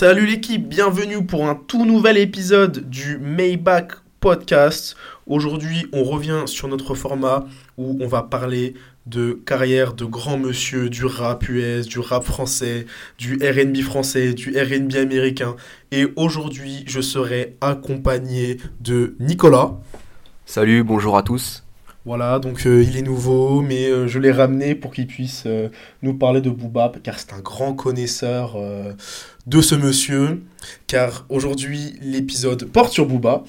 Salut l'équipe, bienvenue pour un tout nouvel épisode du Maybach Podcast. Aujourd'hui, on revient sur notre format où on va parler de carrière de grands monsieur du rap US, du rap français, du RB français, du RB américain. Et aujourd'hui, je serai accompagné de Nicolas. Salut, bonjour à tous. Voilà, donc euh, il est nouveau, mais euh, je l'ai ramené pour qu'il puisse euh, nous parler de Booba, car c'est un grand connaisseur de ce monsieur, car aujourd'hui l'épisode porte sur Booba.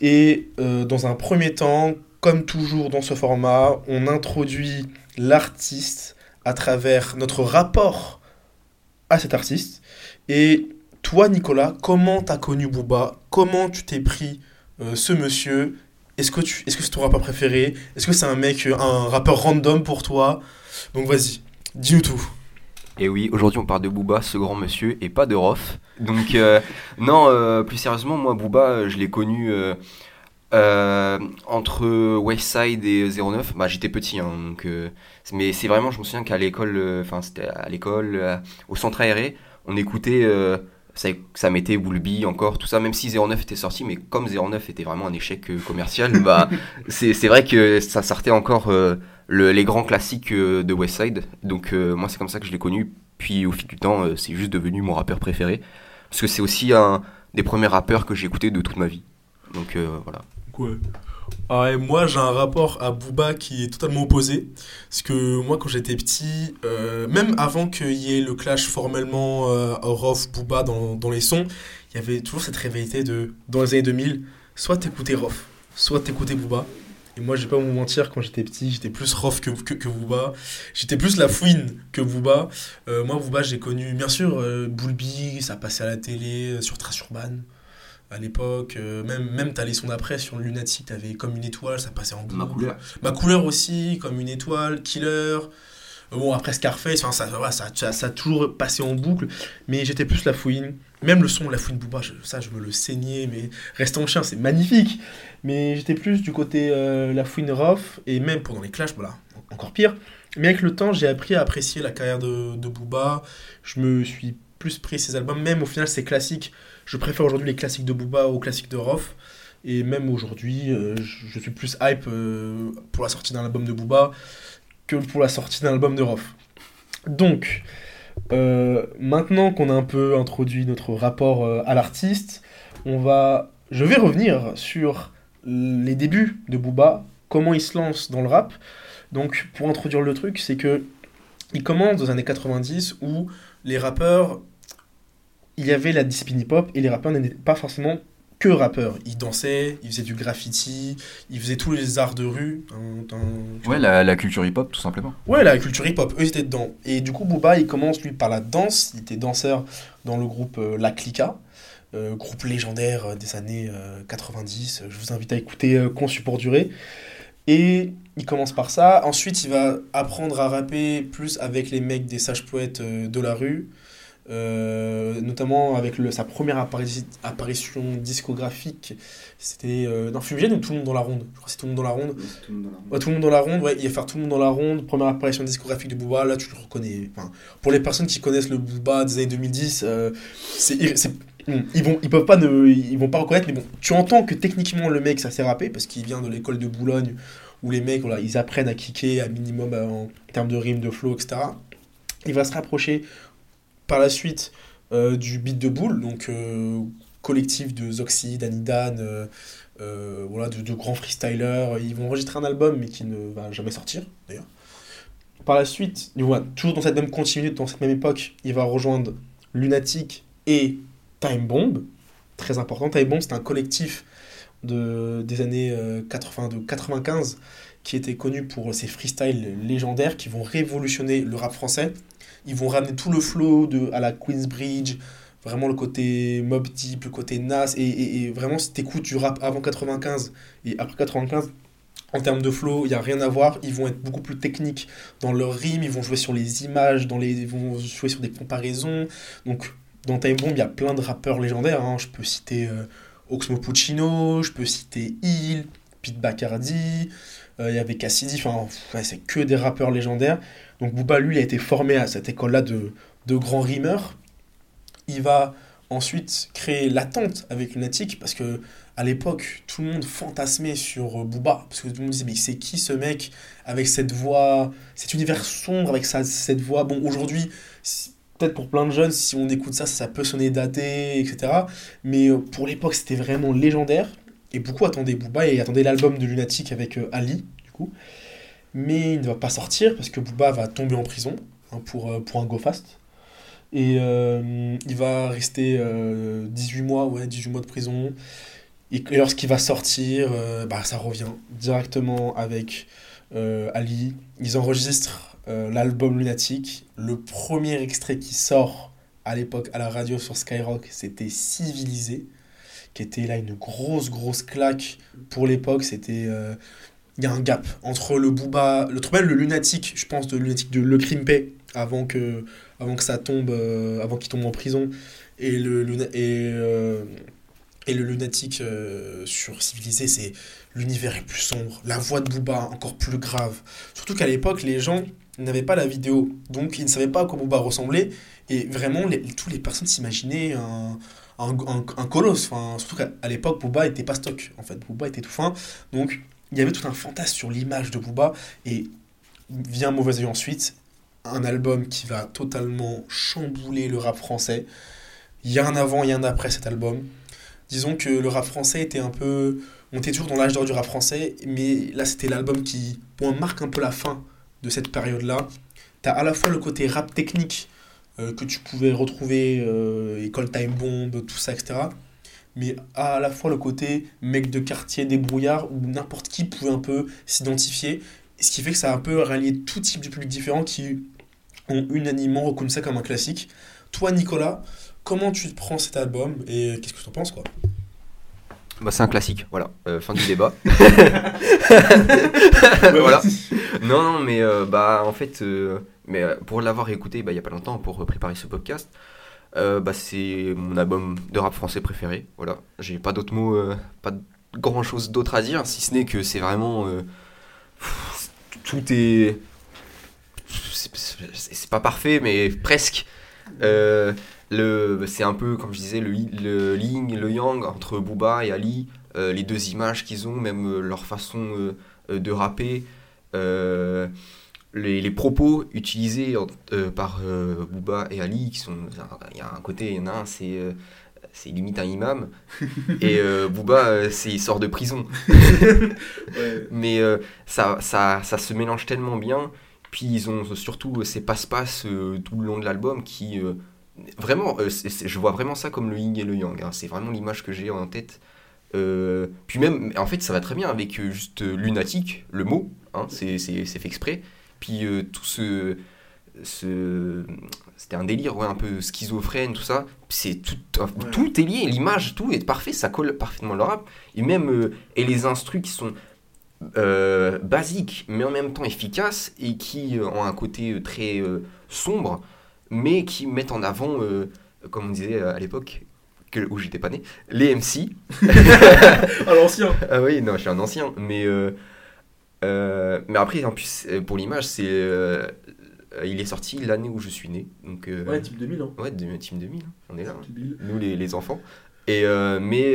Et dans un premier temps, comme toujours dans ce format, on introduit l'artiste à travers notre rapport à cet artiste. Et toi, Nicolas, comment t'as connu Booba? Comment tu t'es pris ce monsieur? Est-ce que, tu, est-ce que c'est ton rappeur préféré? Est-ce que c'est un mec, un rappeur random pour toi? Donc vas-y, dis-nous tout. Et oui, aujourd'hui on parle de Booba, ce grand monsieur, et pas de Rof. Donc euh, non, euh, plus sérieusement, moi Booba, je l'ai connu euh, entre Westside et 09. Bah j'étais petit, hein, donc, mais c'est vraiment, je me souviens qu'à l'école, enfin c'était à l'école, au centre aéré, on écoutait ça, ça mettait Woolby encore, tout ça, même si 09 était sorti, mais comme 09 était vraiment un échec euh, commercial, bah, c'est vrai que ça sortait encore euh, le, les grands classiques euh, de Westside. Donc moi, c'est comme ça que je l'ai connu. Puis au fil du temps, c'est juste devenu mon rappeur préféré. Parce que c'est aussi un des premiers rappeurs que j'ai écouté de toute ma vie. Donc voilà. Ouais. Ah moi, j'ai un rapport à Booba qui est totalement opposé. Parce que moi, quand j'étais petit, euh, même avant qu'il y ait le clash formellement euh, Rof, Booba dans, dans, les sons, il y avait toujours cette rivalité de, dans les années 2000, soit t'écoutais Rof, soit t'écoutais Booba. Et moi, je vais pas vous mentir, quand j'étais petit, j'étais plus Rof que, que, Booba. J'étais plus la fouine que Booba. Euh, moi, Booba, j'ai connu, bien sûr, euh, Boulby, ça passait à la télé, sur Trace Urban à l'époque. Euh, même, même t'as les sons d'après sur Lunatic, t'avais comme une étoile, ça passait en boucle. Ma couleur. Ma couleur aussi, comme une étoile, Killer. Euh, bon, après Scarface, ça, ça, ça, a toujours passé en boucle, mais j'étais plus la fouine. Même le son La Fouine Booba, ça, je me le saignais, mais Restant chien, c'est magnifique. Mais j'étais plus du côté euh, La Fouine Rough, et même pendant les clashs, voilà, encore pire. Mais avec le temps, j'ai appris à apprécier la carrière de, de Booba. Je me suis plus pris ses albums, même au final, c'est classique je préfère aujourd'hui les classiques de Booba aux classiques de Rof. Et même aujourd'hui, euh, je, suis plus hype euh, pour la sortie d'un album de Booba que pour la sortie d'un album de Rof. Donc, euh, maintenant qu'on a un peu introduit notre rapport à l'artiste, on va, je vais revenir sur les débuts de Booba, comment il se lance dans le rap. Donc, pour introduire le truc, c'est que il commence dans les années 90 où les rappeurs il y avait la discipline hip-hop et les rappeurs n'étaient pas forcément que rappeurs. Ils dansaient, ils faisaient du graffiti, ils faisaient tous les arts de rue. ouais, la, culture hip-hop, tout simplement. Ouais, la culture hip-hop, eux, ils étaient dedans. Et du coup, Booba, il commence, lui, par la danse. Il était danseur dans le groupe euh, La Clica, euh, groupe légendaire euh, des années 90. Je vous invite à écouter Conçu pour durer. Et il commence par ça. Ensuite, il va apprendre à rapper plus avec les mecs des sages poètes de la rue. Euh, notamment avec le, sa première apparition discographique, c'était euh, dans Fumigène ou Tout le monde dans la ronde? Je crois que c'est Tout le monde dans la ronde. tout, le monde dans la ronde. tout le monde dans la ronde, ouais, il va faire Tout le monde dans la ronde, première apparition discographique de Booba, là tu le reconnais. Enfin, pour les personnes qui connaissent le Booba des années 2010, euh, c'est, ils vont ils peuvent pas ne, ils vont pas reconnaître mais bon tu entends que techniquement le mec ça s'est rappé parce qu'il vient de l'école de Boulogne où les mecs voilà ils apprennent à kicker à minimum en termes de rime de flow etc il va se rapprocher par la suite euh, du Beat de Boule, donc euh, collectif de Zoxy, Danidan, euh, voilà, de, grands freestylers. Ils vont enregistrer un album, mais qui ne va jamais sortir, d'ailleurs. Par la suite, toujours dans cette même continuité, dans cette même époque, il va rejoindre Lunatic et Time Bomb. Très important, Time Bomb, c'est un collectif de, des années 80, de 95 qui était connu pour ses freestyles légendaires qui vont révolutionner le rap français ils vont ramener tout le flow de, à la Queensbridge, vraiment le côté Mob Deep, le côté Nas, et, et, vraiment si t'écoutes du rap avant 95 et après 95, en termes de flow, il n'y a rien à voir. Ils vont être beaucoup plus techniques dans leur rime, ils vont jouer sur les images, dans les, ils vont jouer sur des comparaisons. Donc, dans Time Bomb, il y a plein de rappeurs légendaires. Hein. Je peux citer euh, Oxmo Puccino, je peux citer Hill, Pete Bacardi, il y avait Cassidy, enfin, c'est que des rappeurs légendaires. Donc Booba, lui, il a été formé à cette école-là de, de grands rimeurs. Il va ensuite créer l'attente avec Lunatic parce que à l'époque, tout le monde fantasmait sur euh, Booba parce que tout le monde disait mais c'est qui ce mec avec cette voix, cet univers sombre avec cette voix? Bon, aujourd'hui, peut-être pour plein de jeunes, si on écoute ça, ça peut sonner daté, etc. Mais euh, pour l'époque, c'était vraiment légendaire. Et beaucoup attendaient Booba et attendaient l'album de Lunatic avec euh, Ali, du coup. Mais il ne va pas sortir parce que Booba va tomber en prison hein, pour, pour un go fast. Et il va rester 18 mois, ouais, 18 mois de prison. Et, lorsqu'il va sortir, euh, bah, ça revient directement avec euh, Ali. Ils enregistrent euh, l'album Lunatic. Le premier extrait qui sort à l'époque à la radio sur Skyrock, c'était Civilisé, qui était là une grosse, grosse claque pour l'époque. C'était. Il y a un gap entre le Booba, le même le Lunatic, je pense, de Lunatic de Le Crimpé, avant que, avant que ça tombe, avant qu'il tombe en prison, et le, et, et le lunatique euh, sur Civilisé, c'est l'univers est plus sombre, la voix de Booba encore plus grave. Surtout qu'à l'époque, les gens n'avaient pas la vidéo, donc ils ne savaient pas à quoi Booba ressemblait. Et vraiment, les, tous les personnes s'imaginaient un, un, colosse. Enfin, surtout qu'à l'époque, Booba était pas stock. En fait, Booba était tout fin. Donc, il y avait tout un fantasme sur l'image de Booba. Et vient Mauvais Oeil ensuite, un album qui va totalement chambouler le rap français. Il y a un avant, il y a un après cet album disons que le rap français était un peu. On était toujours dans l'âge d'or du rap français, mais là c'était l'album qui bon, marque un peu la fin de cette période-là. T'as à la fois le côté rap technique que tu pouvais retrouver, euh, École Time Bomb, tout ça, etc. Mais à la fois le côté mec de quartier débrouillard où n'importe qui pouvait un peu s'identifier. Ce qui fait que ça a un peu rallié tout type de public différents qui ont unanimement reconnu ça comme un classique. Toi, Nicolas, Comment tu te prends cet album et qu'est-ce que tu en penses quoi? Bah, c'est un classique, voilà. Euh, fin du débat. voilà. Non, non, mais euh, bah en fait, euh, mais pour l'avoir écouté bah, il y a pas longtemps pour préparer ce podcast, bah c'est mon album de rap français préféré. Voilà. J'ai pas d'autres mots, pas grand chose d'autre à dire, si ce n'est que c'est vraiment tout est c'est pas parfait, mais presque. C'est un peu, comme je disais, le, le yin, le yang entre Booba et Ali, euh, les deux images qu'ils ont, même euh, leur façon euh, de rapper, les, les, propos utilisés par Booba et Ali, qui sont, il y a un côté, il y en a un, c'est c'est limite un imam. Et Booba, c'est, il sort de prison. Mais ça, ça, ça, se mélange tellement bien. Puis ils ont surtout ces passe-passe tout le long de l'album qui vraiment, euh, je vois vraiment ça comme le yin et le yang. Hein. C'est vraiment l'image que j'ai en tête. Euh, puis même, en fait, ça va très bien avec euh, juste lunatique, le mot, hein, c'est fait exprès. Puis tout ce, ce c'était un délire ouais, un peu schizophrène, tout ça. C'est tout, tout est lié, l'image, tout est parfait, ça colle parfaitement le rap. Et même, et les instrus qui sont basiques, mais en même temps efficaces, et qui ont un côté très sombre mais qui mettent en avant, euh, comme on disait à l'époque, où j'étais pas né, les MC. à l'ancien Ah oui, non, je suis un ancien, mais, euh, euh, mais après, en plus, pour l'image, c'est. il est sorti l'année où je suis né. Donc, ouais, Team 2000. Hein. Ouais, Team 2000, hein. on est là. Hein. Nous, les, les, enfants. Et, mais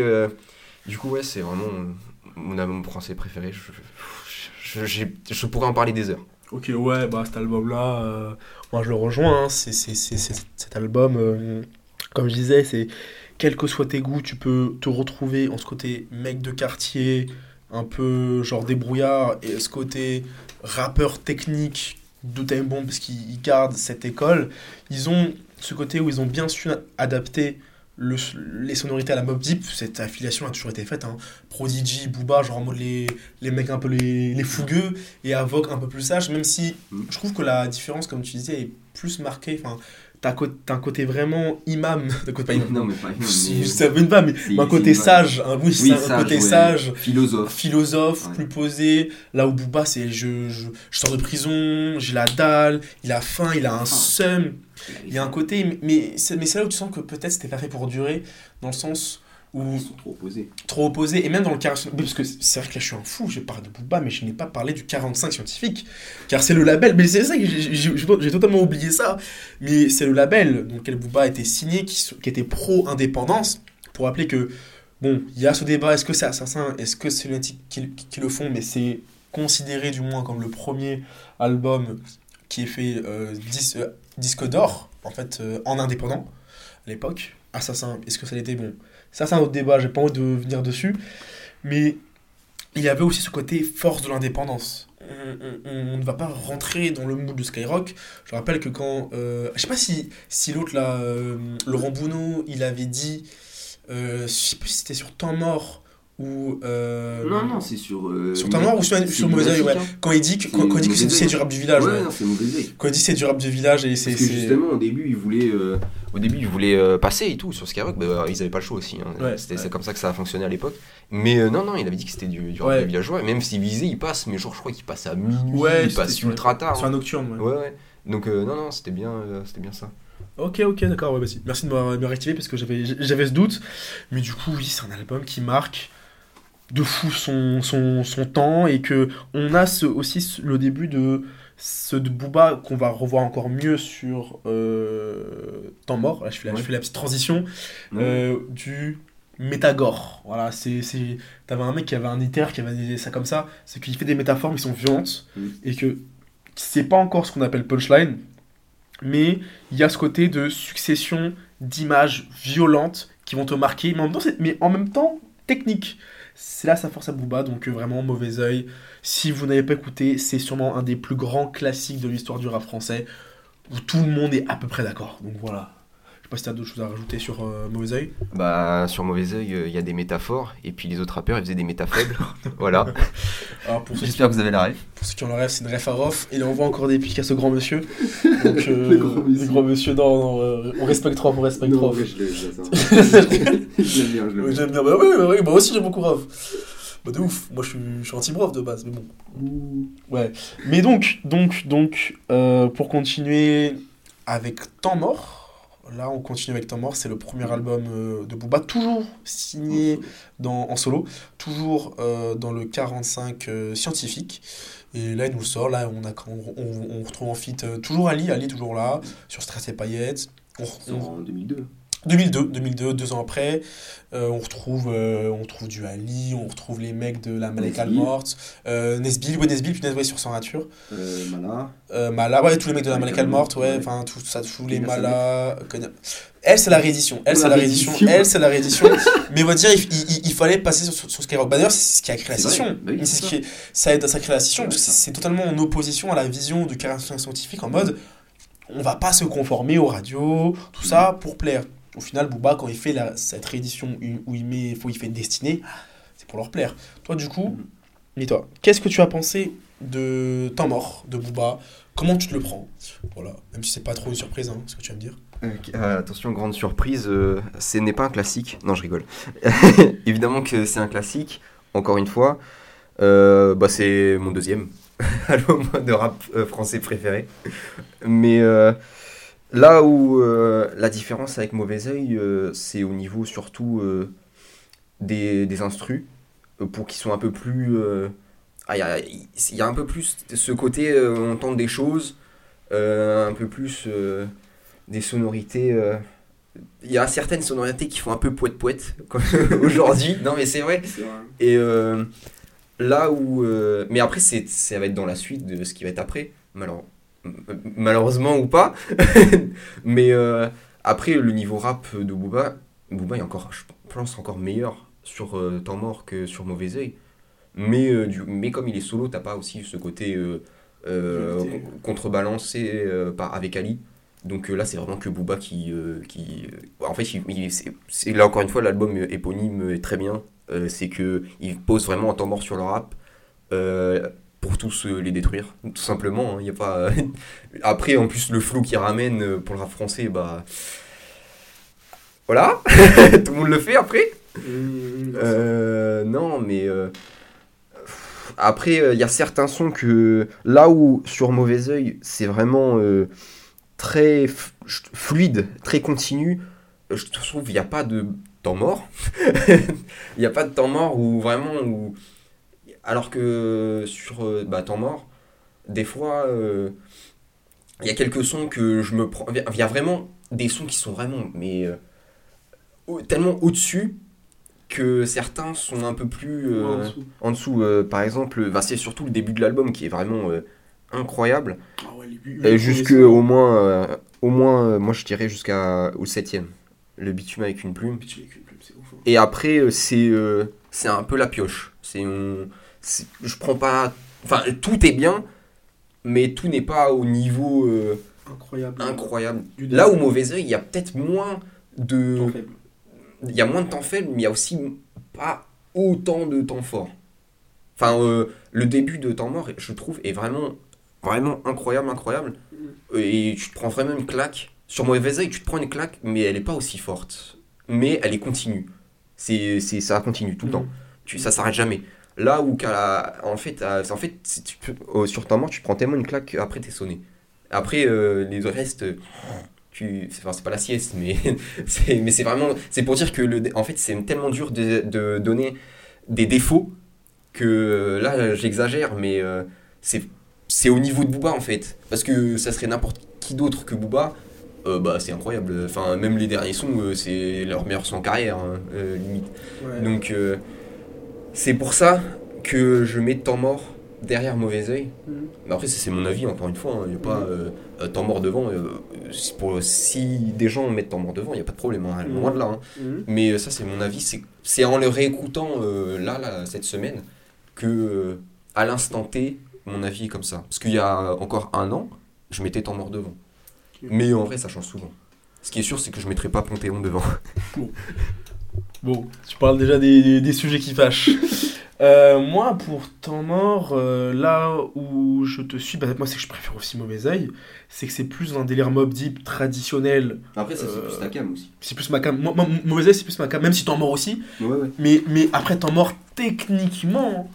du coup, ouais, c'est vraiment mon album français préféré. Je, je, je, pourrais en parler des heures. Ok, ouais, bah cet album-là, moi je le rejoins, hein, c'est, cet album, euh, comme je disais, c'est quels que soient tes goûts, tu peux te retrouver en ce côté mec de quartier, un peu genre débrouillard, et ce côté rappeur technique de Time Bomb, parce qu'ils gardent cette école. Ils ont ce côté où ils ont bien su adapter les sonorités à la Mob Deep, cette affiliation a toujours été faite. Hein. Prodigy, Booba, genre en mode les, les mecs un peu les, les fougueux, et Avoc un peu plus sage, même si mm. je trouve que la différence, comme tu disais, est plus marquée. Enfin, t'as un côté vraiment imam. Côté, pas imam. Non, mais pas imam. Ça veut pas, mais un côté sage. Un, oui, oui un côté sage. Philosophe. Philosophe, plus posé. Là où Booba, c'est je, je, je, sors de prison, j'ai la dalle, il a faim, il a un seum. Il y a un côté, mais c'est mais là où tu sens que peut-être c'était pas fait pour durer, dans le sens Où Ils sont trop opposés. trop opposés, et même dans le 45, parce que c'est vrai que là je suis un fou, je parle de Booba, mais je n'ai pas parlé du 45 scientifique, car c'est le label, mais c'est ça que j'ai- totalement oublié ça, mais c'est le label dans lequel Booba a été signé, qui, était pro-indépendance, pour rappeler que, bon, il y a ce débat, est-ce que c'est Assassin, est-ce que c'est Lunatic qui, qui- qui le font, mais c'est considéré du moins comme le premier album qui est fait euh, dis- euh, disque d'or, en fait, euh, en indépendant, à l'époque. Assassin, est-ce que ça l'était? Bon, ça c'est un autre débat, j'ai pas envie de venir dessus, mais il y avait aussi ce côté force de l'indépendance. On, ne va pas rentrer dans le mood de Skyrock. Je rappelle que quand. euh, je sais pas si, si l'autre là, euh, Laurent Bounot, il avait dit. Euh, je sais plus si c'était sur Temps Mort ou. euh, Non, non, c'est sur. euh, Sur Temps Mort ou sur, sur Mauvais Oeil, ouais. Lunatic. Quand il dit que, quand, quand il dit que c'est du rap du village, Ouais, ouais. non, c'est mauvais oeil. Quand il dit que c'est du rap du village et c'est. Parce que c'est- justement, au début, ils voulaient, euh, au début, ils voulaient euh, passer et tout sur Skyrock. Bah, ils avaient pas le choix aussi. hein. Ouais, C'était comme ça que ça a fonctionné à l'époque. Mais euh, non, non, il avait dit que c'était du, du rap Ouais. de villageois. Et même s'il visait, il passe. Mais genre, je crois qu'il passe à minuit. Ouais, il passe ultra tard. Sur un nocturne, ouais. Ouais, ouais. Donc, euh, non, non, c'était bien, euh, c'était bien ça. Ok, ok, d'accord, ouais, vas-y. Merci de me me réactiver parce que j'avais j'avais ce doute. Mais du coup, oui, c'est un album qui marque de fou son, son, son temps et que on a ce, aussi le début de ce de Booba qu'on va revoir encore mieux sur euh, Temps mort. Là, je fais la, je fais la petite transition euh, du Métagore. Voilà, c'est t'avais un mec qui avait un éther qui avait dit ça comme ça, c'est qu'il fait des métaphores qui sont violentes Mm. et que c'est pas encore ce qu'on appelle punchline, mais il y a ce côté de succession d'images violentes qui vont te marquer, mais en même temps, c'est- mais en même temps technique. C'est là sa force à Booba, donc euh, vraiment mauvais oeil. Si vous n'avez pas écouté, c'est sûrement un des plus grands classiques de l'histoire du rap français, où tout le monde est à peu près d'accord. Donc voilà. Je sais pas si t'as d'autres choses à rajouter sur euh, mauvais oeil. Bah, sur Mauvais Oeil, euh, il y a des métaphores. Et puis les autres rappeurs, ils faisaient des méta faibles. voilà. Alors pour J'espère que vous avez la rêve. pour ceux qui ont le rêve, c'est une ref à Rof. Il envoie encore des pics à ce grand monsieur. Donc, euh, Le grand monsieur. le grand monsieur, non, non, euh, on respecte Rof, on respecte Non, Rof. ouais, je je l'aime bien, je l'aime Ouais, bien. J'aime bien, bah oui, bah oui, moi aussi j'aime beaucoup Rof. Bah de ouf, moi je suis, je suis anti-Rof de base, mais bon. Ouais. Mais donc, donc, donc, euh, pour continuer avec Temps Mort, là on continue avec Temps Mort, c'est le premier album euh, de Booba, toujours signé dans, en solo, toujours euh, dans le 45 euh, scientifique. Et là, il nous le sort. Là, on, a, on, on- on retrouve en euh, toujours Ali, Ali toujours là, sur Stress et Paillettes. On- en 2002. 2002, 2002, deux ans après, euh, on retrouve, euh, on retrouve du Ali, on retrouve les mecs de la Nesbill. morte, euh, Nesbill, ouais Nesbill, punaise, ouais, sur Sans Nature, Euh, euh, Mala, ouais, tous les mecs de la Malika morte, ouais, enfin, tout ça, tous les Mala, Elle, c'est la réédition, elle, c'est la réédition, elle, c'est la réédition, mais on va dire, il, il- il fallait passer sur, sur, sur Skyrock. D'ailleurs, c'est ce qui a créé la scission, bah oui, Mais c'est c'est ce qui est- ça aide à sa création, parce que c'est totalement en opposition à la vision du caractère scientifique, en mode, on va pas se conformer aux radios, tout ça, pour plaire. Au final, Booba, quand il fait la, cette réédition où il, met, faut, il fait Destinée, c'est pour leur plaire. Toi, du coup, Mhm. dis-toi, qu'est-ce que tu as pensé de Temps mort de Booba? Comment tu te le prends? Voilà, même si c'est pas trop une surprise, hein, ce que tu vas me dire. Ok, euh, attention, grande surprise, euh, ce n'est pas un classique. Non, je rigole. Évidemment que c'est un classique, encore une fois. Euh, bah, c'est mon deuxième album de rap euh, français préféré. Mais euh, là où euh, la différence avec Mauvais Oeil, euh, c'est au niveau surtout euh, des, des instrus, pour qu'ils soient un peu plus... ah, Il y, a, il y a un peu plus ce côté, on entend des choses, un peu plus... des sonorités. Il y a certaines sonorités qui font un peu poète-poète aujourd'hui. Non, mais c'est vrai. Et là où. mais après, c'est, ça va être dans la suite de ce qui va être après. malheure- m- Malheureusement ou pas. mais euh, après, le niveau rap de Booba, Booba est encore, je pense, encore meilleur sur euh, Temps Mort que sur Mauvais Oeil. Mais, euh, du, mais comme il est solo, t'as pas aussi ce côté contrebalancé par, avec Ali. Donc là, c'est vraiment que Booba qui. qui en fait, il, il- là encore une fois, l'album éponyme est très bien. C'est que il pose vraiment un temps mort sur le rap pour tous euh, les détruire, tout simplement. hein. Il y a pas. Après, en plus, le flou qu'il ramène euh, pour le rap français, bah. Voilà, tout le monde le fait après. Euh, non, mais euh, après, euh, il y a certains sons que là où sur Mauvais Oeil, c'est vraiment euh, très fluide, très continu, euh, je trouve qu'il n'y a pas de temps mort. Il n'y a pas de temps mort où vraiment. Où... Alors que sur euh, bah, temps mort, des fois, euh, il y a quelques sons que je me prends. Il y a vraiment des sons qui sont vraiment. Mais. euh, tellement au-dessus que certains sont un peu plus. euh, En dessous. en dessous. par exemple, bah, c'est surtout le début de l'album qui est vraiment incroyable. Ah ouais, les jusque au moins, au moins, moi je dirais jusqu'à au septième. Le bitume avec une plume. ouf, hein. Et après, c'est c'est un peu la pioche. C'est on- c'est- je prends pas. Enfin, tout est bien, mais tout n'est pas au niveau euh, Incroyable. incroyable. Là où mauvais œil, il y a peut-être moins de, il y a moins de temps faible, mais il y a aussi pas autant de temps fort. Enfin, euh, le début de temps mort, je trouve, est vraiment, vraiment incroyable, incroyable. Et tu te prends vraiment une claque. Sur Mauvais Oeil, tu te prends une claque, mais elle n'est pas aussi forte. Mais elle est continue. C'est, c'est, ça continue tout le temps. Tu, ça s'arrête jamais. Là où, la- en fait, en fait si tu peux- euh, sur temps mort, tu prends tellement une claque qu'après, t'es sonné. Après, euh, les restes, tu, c'est, enfin, c'est pas la sieste, mais c'est, mais c'est vraiment, c'est pour dire que le, en fait, c'est tellement dur de, de donner des défauts que euh, là, j'exagère, mais euh, c'est, c'est au niveau de Booba en fait. Parce que ça serait n'importe qui d'autre que Booba, euh, bah c'est incroyable. Enfin, même les derniers sons, euh, c'est leur meilleur son en carrière, hein, euh, limite. Ouais. Donc, c'est pour ça que je mets temps mort derrière mauvais oeil. Mhm. Mais après, c'est mon avis, encore une fois. Il n'y a pas euh, euh, temps mort devant. euh, pour, si des gens mettent temps mort devant, il n'y a pas de problème, hein, loin de là. hein. Mhm. Mais ça, c'est mon avis. C'est, en le réécoutant euh, là, là, cette semaine, que à l'instant T, mon avis est comme ça. Parce qu'il y a encore un an, je mettais temps mort devant. Mais en vrai, ça change souvent. Ce qui est sûr, c'est que je mettrai pas Panthéon devant. Bon, tu parles déjà des, des sujets qui fâchent. Euh, moi, pour temps mort, euh, là où je te suis, bah, moi c'est que je préfère aussi Mauvais Oeil, c'est que c'est plus un délire Mob Deep traditionnel. Après, ça, c'est plus ta cam aussi. C'est plus ma cam. Mauvais Oeil, c'est plus ma cam, même si temps mort aussi. Ouais, ouais. Mais, mais après, temps mort, techniquement.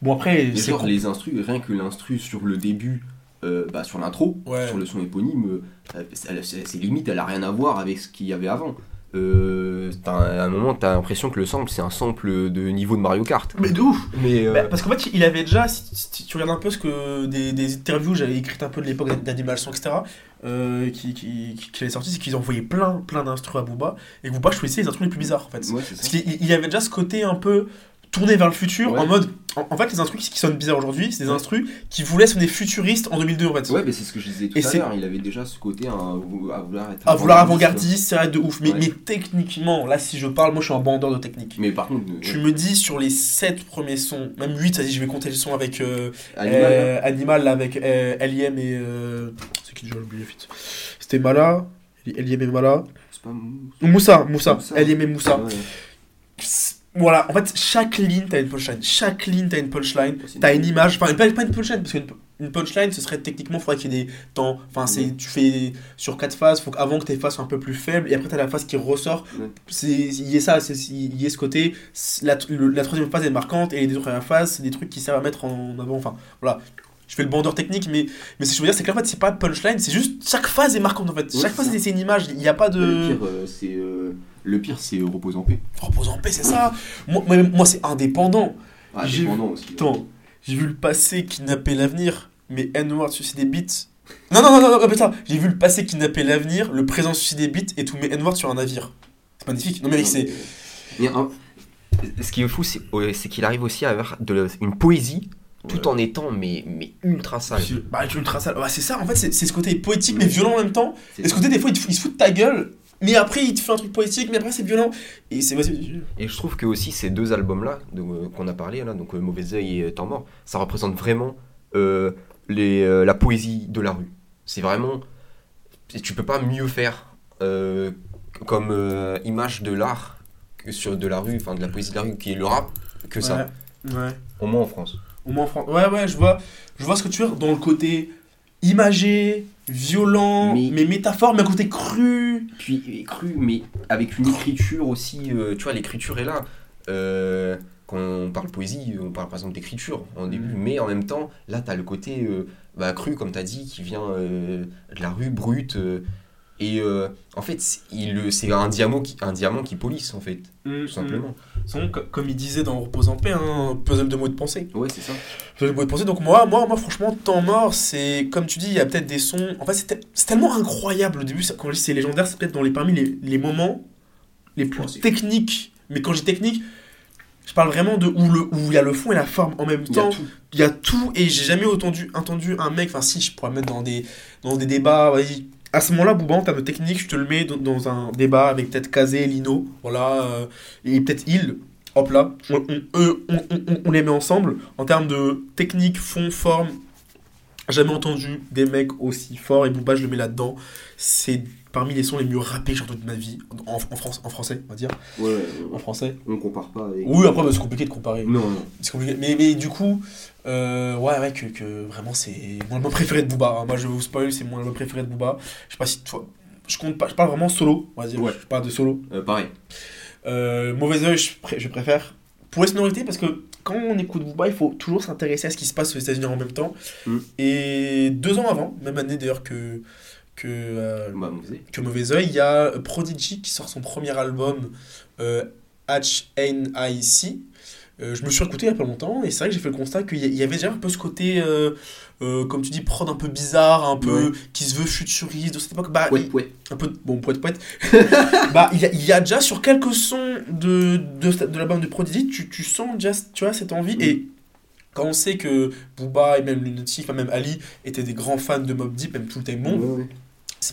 Bon, après, Mais c'est. genre les instrus, rien que l'instru sur le début, euh, bah, sur l'intro, Ouais. sur le son éponyme, euh, c'est limite, elle a rien à voir avec ce qu'il y avait avant. Euh, à un moment, t'as l'impression que le sample, c'est un sample de niveau de Mario Kart. Mais de ouf! Mais euh, Bah, parce qu'en fait, il avait déjà, si, si tu regardes un peu ce que des, des interviews j'avais écrites un peu de l'époque d'Animal Song, etc., euh, qui, qui, qui, qui avaient sorti, c'est qu'ils envoyaient plein, plein d'instrus à Booba, et que Booba choisissait les instrus les plus bizarres, en fait. ouais, Parce qu'il il avait déjà ce côté un peu tourné vers le futur, Ouais. en mode. En, en fait, les instrus qui, sonnent bizarres aujourd'hui, c'est des instrus qui voulaient sonner futuristes en 2002, en fait. Ouais, mais c'est ce que je disais tout Et à c'est- l'heure. Il avait déjà ce côté hein, à vouloir être. À vouloir avant-gardiste, c'est vrai de ouf. Mais, Ouais. mais techniquement, là, si je parle, moi je suis un bandeur de technique. Mais par contre, Tu me dis sur les 7 premiers sons, même 8, vas-y, je vais compter les sons avec euh, Animal, euh, Animal, là, avec euh, L.I.M. et. Euh, c'est qui déjà oublié vite C'était Mala, L.I.M. et Mala. c'est pas mou. Moussa, Moussa, Moussa. L.I.M. et Moussa. Ouais, ouais. Voilà, en fait, chaque ligne, t'as une punchline. Chaque ligne, t'as une punchline. T'as une- image. Enfin, pas, une punchline, parce qu'une une punchline, ce serait techniquement, il faudrait qu'il y ait des temps. Enfin, c'est, Ouais. tu fais sur quatre phases, faut qu'avant que tes phases soient un peu plus faibles, et après, t'as la phase qui ressort. C'est, il y a ça, il y a ce côté. La, le- la troisième phase est marquante, et les deux premières phases, c'est des trucs qui servent à mettre en avant. Enfin, voilà. Je fais le bandeur technique, mais, mais ce que je veux dire, c'est qu'en fait, c'est pas punchline, c'est juste chaque phase est marquante en fait. Chaque phase, c'est c'est une image, il n'y a pas de. Le pire, euh, c'est euh, le pire, c'est repose en paix. Repose en paix, c'est ça. Moi, moi, moi, c'est indépendant. Ah, J'ai- dépendant aussi. Attends, j'ai vu le passé kidnapper l'avenir, mais N-word sucer des beats. Non, non, non, non, non, répète ça. J'ai vu le passé kidnapper l'avenir, le présent sucer des beats et tout mes N-word sur un navire. C'est magnifique. Non, mais mec, c'est. Un- Ce qui est fou, c'est ouais, c'est qu'il arrive aussi à avoir de, une poésie tout en étant mais, mais ultra sale. Bah, ultra sale. Bah, c'est ça, en fait, c'est c'est ce côté poétique mais Ouais. violent en même temps. C'est Et ce côté, des fois, il il se fout de ta gueule, mais après, il te fait un truc poétique, mais après, c'est violent. Et c'est. Et je trouve que aussi ces deux albums-là euh, qu'on a parlé, là, donc euh, Mauvais Oeil et euh, Temps Mort, ça représente vraiment euh, les, la poésie de la rue. C'est vraiment. Tu peux pas mieux faire comme image de l'art que sur de la rue, enfin de la poésie de la rue qui est le rap, que ça. Ouais. Au moins en France. Au moins en France. Ouais, ouais, je vois, je vois ce que tu veux dans le côté imagé, violent, Mais- mais, métaphore, mais un côté cru. Puis et cru, mais avec une écriture aussi. euh, tu vois, l'écriture est là. Euh, quand on parle poésie, on parle par exemple d'écriture en début, mais en même temps, là, tu as le côté euh, bah, cru, comme tu as dit, qui vient euh, de la rue brute. Et euh, en fait, c'est- un diamant, qui, un diamant qui polisse, en fait, Mm, tout simplement. Co- comme il disait dans Repose en paix, un puzzle de mots de pensée. Ouais, c'est ça. Puzzle de mots de pensée. Donc moi, moi, moi, franchement, temps mort, c'est comme tu dis, il y a peut-être des sons. En fait, c'est te- c'est tellement incroyable au début. ça- Quand je dis c'est légendaire, c'est peut-être dans les parmi les, les moments les plus Ouais, techniques. Mais quand je dis technique, je parle vraiment de où le où il y a le fond et la forme en même Il y a temps. tout. Il y a tout et j'ai jamais entendu, entendu un mec, enfin si je pourrais me mettre dans des, dans des débats, vas-y. À ce moment-là, Bouba, en termes de technique, je te le mets dans, un débat avec peut-être Kazé, Lino, voilà, euh, et peut-être Il. Hop là, on- on les met ensemble. En termes de technique, fond, forme, jamais entendu des mecs aussi forts et Booba, je le mets là-dedans. C'est parmi les sons les mieux rappés que j'ai entendus de ma vie, en, en, France, en français, on va dire. Ouais, En français. on compare pas avec. Oui, après, bah, c'est compliqué de comparer. Non, non. C'est compliqué. Mais, mais du coup, euh, ouais, ouais, que, que vraiment, c'est mon album préféré de Booba. hein. Moi, je vais vous spoil, c'est mon album préféré de Booba. Je sais pas si toi. Je compte pas, je parle vraiment solo, on va dire. Ouais. Je parle de solo. Euh, pareil. Euh, Mauvais oeil, je, pré- je préfère. Pour les sonorités, parce que quand on écoute Booba, il faut toujours s'intéresser à ce qui se passe aux États-Unis en même temps. Mm. Et deux ans avant, même année d'ailleurs que, que, euh, Bah, mauvais. que Mauvais Oeil, il y a Prodigy qui sort son premier album euh, HNIC. Euh, je me suis écouté il y a pas longtemps et c'est vrai que j'ai fait le constat qu'il y avait déjà un peu ce côté, euh, euh, comme tu dis, prod un peu bizarre, un peu qui se veut futuriste de cette époque. Bah, Ouais, ouais. un peu, bon, poète poète. bah, il y a, il y a déjà sur quelques sons de, de, de l'album de Prodigy, tu, tu sens déjà, tu vois, cette envie. Et quand on sait que Booba et même Lunatic, même Ali, étaient des grands fans de Mob Deep, même tout le time bon.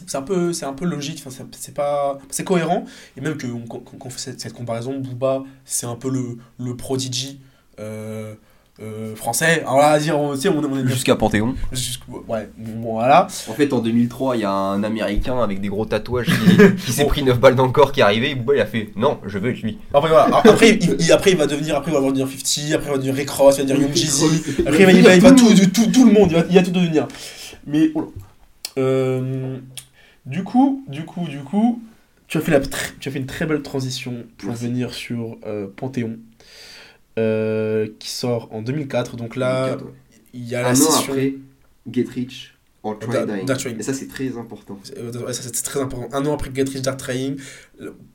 C'est un peu c'est un peu logique enfin c'est- pas c'est cohérent et même que on- qu'on qu'on fait cette, cette comparaison Booba c'est un peu le le prodigy euh, euh, français alors là à dire on, tu sais, on, on est Jusqu'à Panthéon. jusqu'au- ouais bon, voilà En fait, en 2003, il y a un américain avec des gros tatouages qui, qui s'est pris 9 balles dans le corps qui est arrivé. Et Booba, il a fait Non, je veux être lui. après voilà après il, il- après il va devenir après il va devenir 50 après il va devenir Rick Ross il va devenir Young Jeezy après il va, il va, il va tout, tout, tout le monde il va, il va tout devenir mais oh là. Euh, du coup du coup du coup tu as fait la tr- tu as fait une très belle transition pour Merci. venir sur euh, Panthéon euh, qui sort en 2004 donc là il y a la Un an session après, Get Rich or Try Dying. Et ça, c'est très important. Euh, c'est très important. Un an après Get Rich Dark Trying,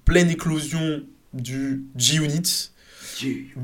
pleine éclosion du G-Unit.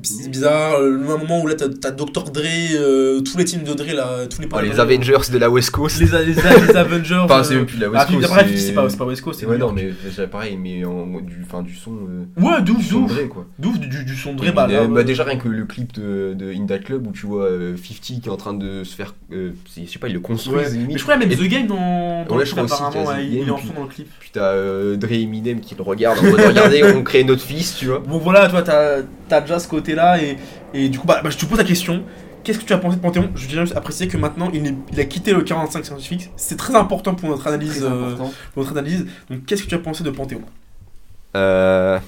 C'est bizarre, euh, le moment où là t'as Dr. Dre, euh, tous les teams de Dre là, tous les Oh, les Avengers de la West Coast. les, les, les Avengers. Enfin, euh, c'est plus la ah, West puis, Coast. bref, c'est pas, c'est pas West Coast, c'est Ouais, non, mais c'est pareil, mais en, du, fin, du son. euh, Ouais, Dre, quoi. d'où, du, son de Dre, bah, là, bah, déjà rien que le clip de, de In That Club où tu vois euh, 50 qui est en train de se faire euh, je sais pas il le construit Ouais. Mais je crois même Et The Game dans, dans Ouais, le je clip, crois aussi apparemment, il est en fond dans le clip. puis t'as Dre et Eminem qui le regardent en mode regardez on crée notre fils tu vois Bon voilà, toi t'as as déjà ce côté-là et, et du coup bah, bah, je te pose la question. Qu'est-ce que tu as pensé de Panthéon? Je tiens juste à préciser que maintenant il, est- il a quitté le 45 scientifique. C'est très important pour notre analyse. Euh, pour notre analyse. Donc qu'est-ce que tu as pensé de Panthéon? Euh,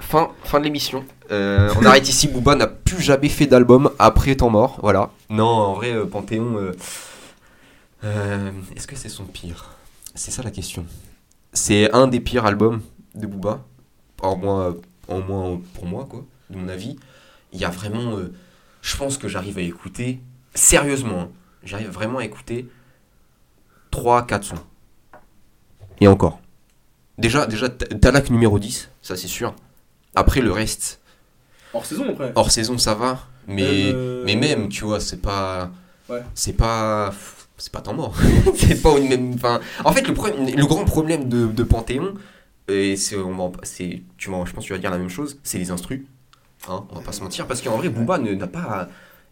fin, fin de l'émission. Euh, on arrête ici. Booba n'a plus jamais fait d'album après Temps Mort. Voilà. Non, en vrai, euh, Panthéon. euh, euh, Est-ce que c'est son pire? C'est ça la question. C'est un des pires albums de Booba. Au moins, au moins pour moi, quoi. De mon avis. Il y a vraiment. euh, je pense que j'arrive à écouter. Sérieusement, hein, j'arrive vraiment à écouter 3-4 sons. Et encore. Déjà, déjà Talak numéro 10, ça c'est sûr. Après le reste, Hors saison après. hors saison ça va, mais, Euh, mais même, tu vois, c'est pas. Ouais. C'est pas. C'est pas temps mort. c'est pas une même. Enfin, en fait, le, problème, le grand problème de, de Panthéon, et c'est, on va en- c'est, tu vas, je pense que tu vas dire la même chose, c'est les instrus. Hein, on va pas se mentir, parce qu'en vrai, Booba n'a pas.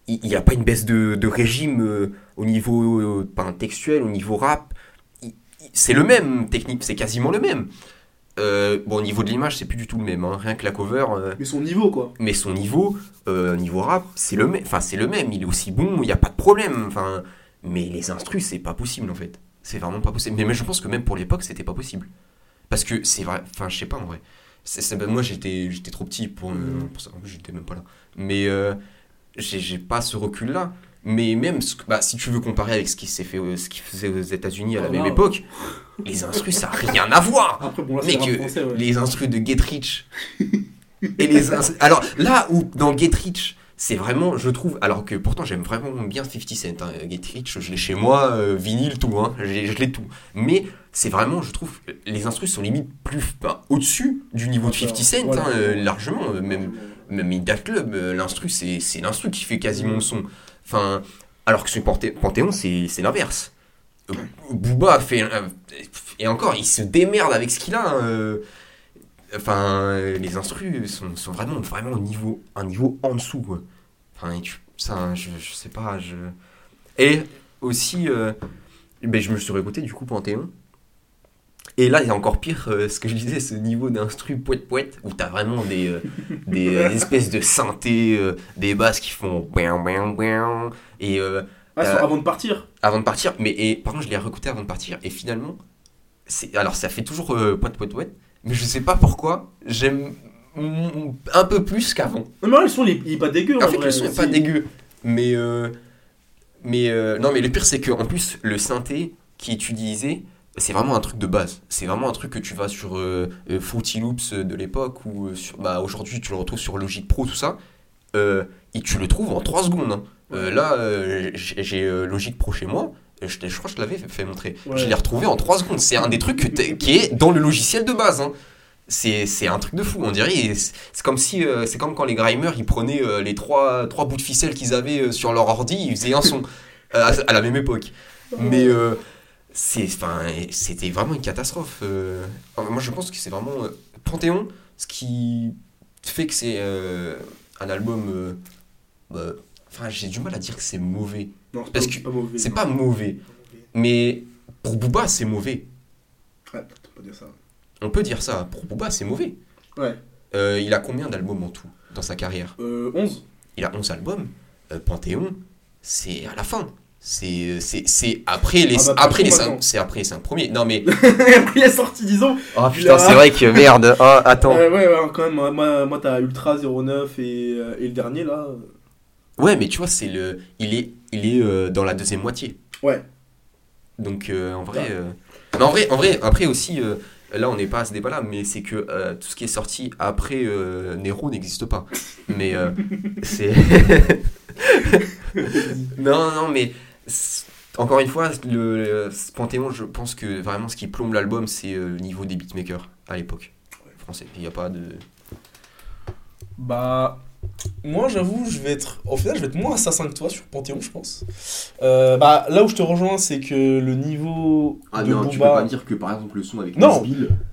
Il n'y a pas une baisse de, de régime euh, au niveau euh, pas textuel, au niveau rap. C'est le même technique, c'est quasiment le même. Euh, bon, au niveau de l'image, c'est plus du tout le même. hein, Rien que la cover, euh, Mais son niveau quoi. mais son niveau, euh, niveau rap, c'est le même. Enfin, c'est le même. Il est aussi bon. Il n'y a pas de problème. Enfin, mais les instrus, c'est pas possible en fait. C'est vraiment pas possible. Mais, mais je pense que même pour l'époque, c'était pas possible. Parce que c'est vrai. Enfin, je sais pas en vrai. Moi, j'étais, trop petit pour, euh, Mhm. pour ça. J'étais même pas là. Mais euh, j'ai, pas ce recul-là. Mais même, que- bah, si tu veux comparer avec ce qui s'est fait, euh, ce qui faisait aux États-Unis à la Oh, même wow. époque, les instrus, ça a rien à voir. Après bon là français ouais. les instrus de Get Rich et les alors là où dans Get Rich c'est vraiment, je trouve, alors que pourtant j'aime vraiment bien 50 Cent, hein, Get Rich, je l'ai chez moi, euh, vinyle, tout, hein, je l'ai tout. Mais c'est vraiment, je trouve, les instrus sont limite plus ben, au-dessus du niveau de 50 Cent, Voilà. hein, euh, largement, euh, même, même That Club, l'instru, c'est l'instru qui fait quasiment le son. Enfin, alors que sur Panthé- Panthéon, c'est c'est l'inverse. Booba fait. Et encore, il se démerde avec ce qu'il a. hein, Enfin, les instrus sont, sont vraiment, vraiment au niveau, un niveau en dessous. quoi. Enfin, ça, je, je sais pas. Je... Et aussi, euh, ben, je me suis réécouté du coup Panthéon. Et là, il y a encore pire, euh, ce que je disais, ce niveau d'instru poète poète, où t'as vraiment des, euh, des, espèces de synthés, euh, des basses qui font. Et Ah, avant de partir. avant de partir, mais et, par contre, je l'ai réécouté avant de partir, et finalement, alors ça fait toujours poète poète poète, mais je sais pas pourquoi, j'aime un peu plus qu'avant. Non, le son, il est, pas dégueu. En en fait, vrai, le son est pas dégueu, mais euh, mais euh, non, mais le pire c'est que en plus le synthé qui est utilisé, c'est vraiment un truc de base. C'est vraiment un truc que tu vas sur euh, Fruity Loops de l'époque ou sur bah aujourd'hui tu le retrouves sur Logic Pro tout ça, et tu le trouves en 3 secondes. hein. Là, j'ai Logic Pro chez moi. Je, crois que je l'avais fait, montrer. Ouais. Je l'ai retrouvé en 3 secondes. C'est un des trucs qui est dans le logiciel de base. hein. C'est un truc de fou. On dirait. C'est comme si. euh, c'est comme quand les Grimers ils prenaient euh, les trois, trois bouts de ficelle qu'ils avaient euh, sur leur ordi, ils faisaient un son à, à la même époque. Mais euh, c'était vraiment une catastrophe. moi, je pense que c'est vraiment Panthéon, ce qui fait que c'est un album. bah, Enfin, j'ai du mal à dire que c'est mauvais. Non, c'est Parce pas- que pas mauvais. C'est pas mauvais, mais pour Booba, c'est mauvais. Ouais, faut pas dire ça. On peut dire ça. Pour Booba, c'est mauvais. Ouais. Euh, il a combien d'albums en tout dans sa carrière? Euh, 11. Il a 11 albums. Euh, Panthéon, c'est à la fin. C'est c'est- c'est après les Ah bah, après les c'est après les cinq premiers. Non mais Après, il est sorti, disons. oh putain, c'est vrai que merde. Oh, attends. Euh, ouais, ouais, quand même. Moi, moi, t'as Ultra 09 et, et le dernier, là. Ouais, mais tu vois, c'est le il est il est euh, dans la deuxième moitié. Ouais. Donc euh, en vrai euh, mais en vrai en vrai après aussi euh, là on n'est pas à ce débat là mais c'est que euh, tout ce qui est sorti après euh, Nero n'existe pas. Mais euh, c'est Non non mais encore une fois le, le- Panthéon je pense que vraiment ce qui plombe l'album c'est euh, le niveau des beatmakers à l'époque français. Il n'y a pas de Bah. Moi, j'avoue, je vais être. Au final, je vais être moins assassin que toi sur Panthéon, je pense. Euh, bah, là où je te rejoins, c'est que le niveau Ah de non, tu peux Booba. pas dire que par exemple le son avec Non.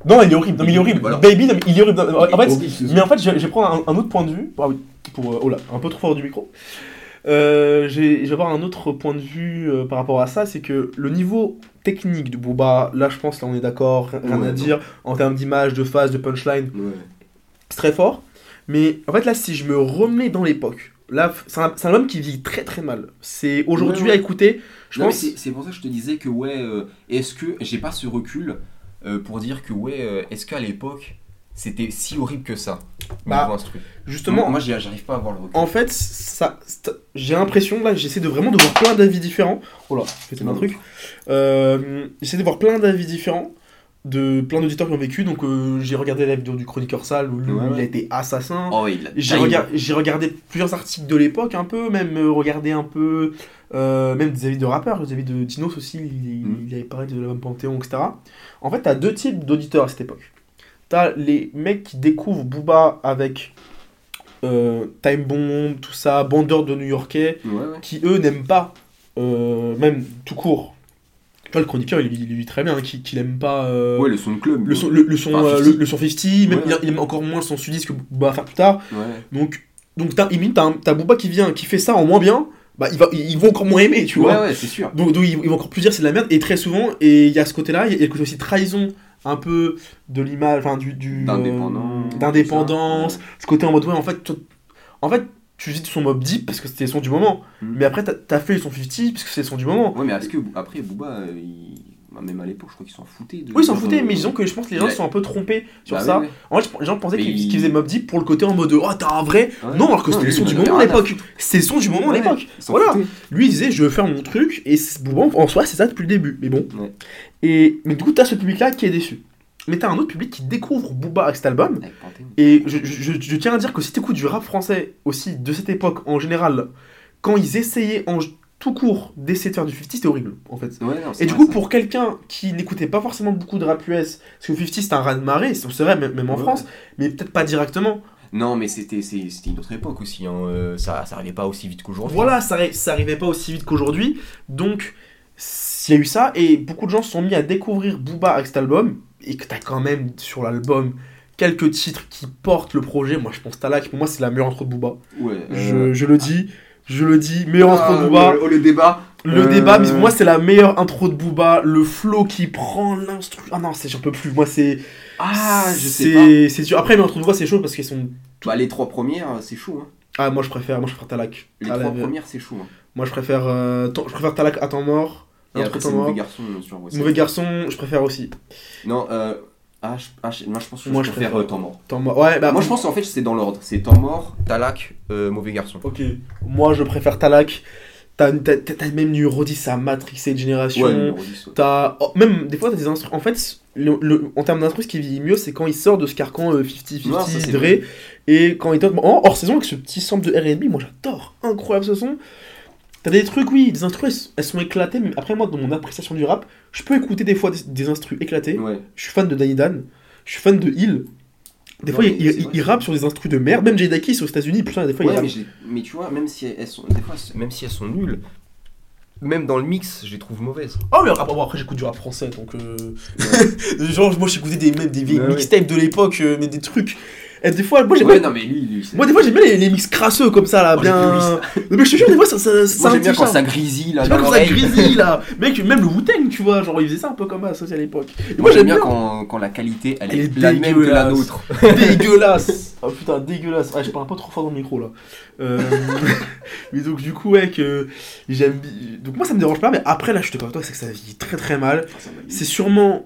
Non, il est horrible. Non, mais il est horrible. Voilà. Baby, non, mais il est horrible. En fait, horrible, mais en fait, je vais prendre un, un autre point de vue. Ah oui, pour. euh, oh là, un peu trop fort du micro. Euh, j'ai- je vais avoir un autre point de vue euh, par rapport à ça, c'est que le niveau technique de Booba, là je pense là on est d'accord, rien Ouais, à non. dire, en termes d'image, de phase, de punchline, Ouais. c'est très fort. Mais en fait, là, si je me remets dans l'époque, là, c'est un, c'est un album qui vit très très mal. C'est aujourd'hui Ouais, ouais. à écouter, je Non, pense. c'est pour ça que je te disais que ouais, euh, est-ce que j'ai pas ce recul euh, pour dire que ouais, euh, est-ce qu'à l'époque c'était si horrible que ça Bah, Justement, moi, j'arrive pas à avoir le recul. en fait, ça, j'ai l'impression, là, j'essaie de vraiment de voir plein d'avis différents. Oh là, fait un truc. J'essaie de voir plein d'avis différents de plein d'auditeurs qui ont vécu. Donc, euh, j'ai regardé la vidéo du chroniqueur sale où Ouais, il a été assassin. Oh, il a J'ai regardé plusieurs articles de l'époque, un peu, même euh, regardé un peu, euh, même des avis de rappeurs, des avis de Dinos aussi, il, Mm. il avait parlé de l'album Panthéon, etc. En fait, t'as deux types d'auditeurs à cette époque. T'as les mecs qui découvrent Booba avec euh, Time Bomb, tout ça, bandeur de New-Yorkais, Ouais, ouais. qui eux n'aiment pas, euh, même tout court. Le chroniqueur, il, il, il dit très bien, hein, qu'il aime pas. euh, Ouais, le son de club. le son, le, le son, Enfin, euh, 50. le, le son 50, même, Ouais. il, a- il aime encore moins le son sudiste que Booba va faire plus tard. Ouais. Donc, donc t'as, t'as, Booba qui vient, qui fait ça en moins bien, bah il va, ils vont encore moins aimer, tu vois. ouais, ouais, c'est sûr. Donc, donc ils, vont encore plus dire c'est de la merde, et très souvent, et il y a ce côté-là, il y a le côté aussi trahison un peu de l'image, enfin du... euh, d'indépendance, ce côté en mode, ouais, en fait, en fait, tu dis son Mob Deep parce que c'était le son du moment, Mm. mais après t'as, t'as fait son 50 parce que c'est le son du moment. Ouais, mais est-ce que après Booba, euh, il... bah, même à l'époque, je crois qu'ils s'en foutaient. De... Oui, ils s'en foutaient, mais disons que je pense que les gens se sont un peu trompés sur Bah, ça. ouais, ouais. En fait, les gens pensaient qu'ils, il- qu'ils faisaient Mob Deep pour le côté en mode, oh, t'as un vrai. Ouais. Non, alors que c'était lui, le son il du moment à l'époque. C'est le son du moment à l'époque. Voilà. foutait. Lui, il disait, je veux faire mon truc, et bon, en soi, c'est ça depuis le début. Mais bon. Et, mais du coup, t'as ce public-là qui est déçu. Mais t'as un autre public qui découvre Booba avec cet album. Et je, je- je- je tiens à dire que si t'écoutes du rap français aussi de cette époque en général, quand ils essayaient en tout court d'essayer de faire du 50, c'était horrible en fait. Ouais, non, c'est Et du vrai, coup, ça. pour quelqu'un qui n'écoutait pas forcément beaucoup de rap US, parce que 50 c'est un raz de marée, c'est vrai, même, même en Ouais. France, mais peut-être pas directement. Non, mais c'était une autre époque aussi. hein, euh, ça, ça arrivait pas aussi vite qu'aujourd'hui. Voilà, ça, ça arrivait pas aussi vite qu'aujourd'hui. Donc, il y a eu ça, et beaucoup de gens se sont mis à découvrir Booba avec cet album, et que t'as quand même sur l'album quelques titres qui portent le projet. Moi, je pense Talak, pour moi, c'est la meilleure intro de Booba. Ouais. Je, je le dis, je le dis, meilleure intro de Booba. Le, le débat. Le Euh, débat, mais pour moi, c'est la meilleure intro de Booba. Le flow qui prend l'instru. Ah non, c'est- j'en peux plus. Moi, c'est. Ah, je sais pas. c'est- sûr. Après, mais intro de Booba, c'est chaud parce qu'ils sont. Bah, les trois premières, c'est chaud. Hein. Ah, moi, je préfère, moi, je préfère Talak. Les Ah, trois premières, c'est chaud. Hein. Moi, je préfère, euh, je préfère Talak à temps mort. Et après, c'est mauvais garçon sur West Side. Mauvais garçon, je préfère aussi. Non, euh. Ah, je, ah, je- moi je pense que Moi, je je préfère préfère. euh, Temps mort. Temps mort. Ouais, bah. Moi je pense en fait c'est dans l'ordre. C'est Temps mort, Talak, euh, Mauvais garçon. Ok. Moi, je préfère Talak. T'as même eu Roddy, ça a matrixé de génération. Ouais, numéro 10, ouais. T'as. oh, même des fois, t'as des instruments. En fait, le, le- en termes d'instru, ce qui vieillit mieux, c'est quand il sort de ce carcan euh, 50-50 Non, ça, c'est Dre. Et quand il en hors saison avec ce petit sample de RB, moi j'adore. Incroyable ce son. T'as des trucs, oui, des instrus, elles- elles sont éclatées, mais après, moi, dans mon appréciation du rap, je peux écouter des fois des, des instrus éclatés. Ouais. Je suis fan de Danny Dan, je suis fan de Hill. Des Non, fois, il, il- il rappe sur des instrus de merde. Même Jay Daki aux États-Unis, putain, des fois, il Ouais, rappe. mais, mais tu vois, même si elles sont, des fois, même si elles sont nulles, même dans le mix, je les trouve mauvaises. Oh, mais après, bon, après, j'écoute du rap français, donc. euh, Genre, moi, j'écoutais des, même des vieilles Ouais, ouais. mixtapes de l'époque, euh, mais des trucs. Et des fois, moi, j'aime Ouais, bien. non, mais lui, lui c'est- Moi, des fois, j'aime bien les, les mix crasseux comme ça, là, Oh, bien. mais je te jure, des fois, ça. ça, ça j'aime bien quand ça grésille là Tu dans vois, quand ça l'oreille. grésille là Mec, même le Wu-Tang, tu vois, genre il faisait ça un peu comme ça aussi à l'époque. Et Moi j'aime bien quand, quand la qualité elle, Elle est, la même que la nôtre. dégueulasse Oh putain, dégueulasse Ah, je parle un peu trop fort dans le micro là. Euh, mais donc, du coup, ouais, que j'aime. Donc, moi ça me dérange pas, mais après là, je te parle toi, c'est que ça vit très très mal. C'est sûrement.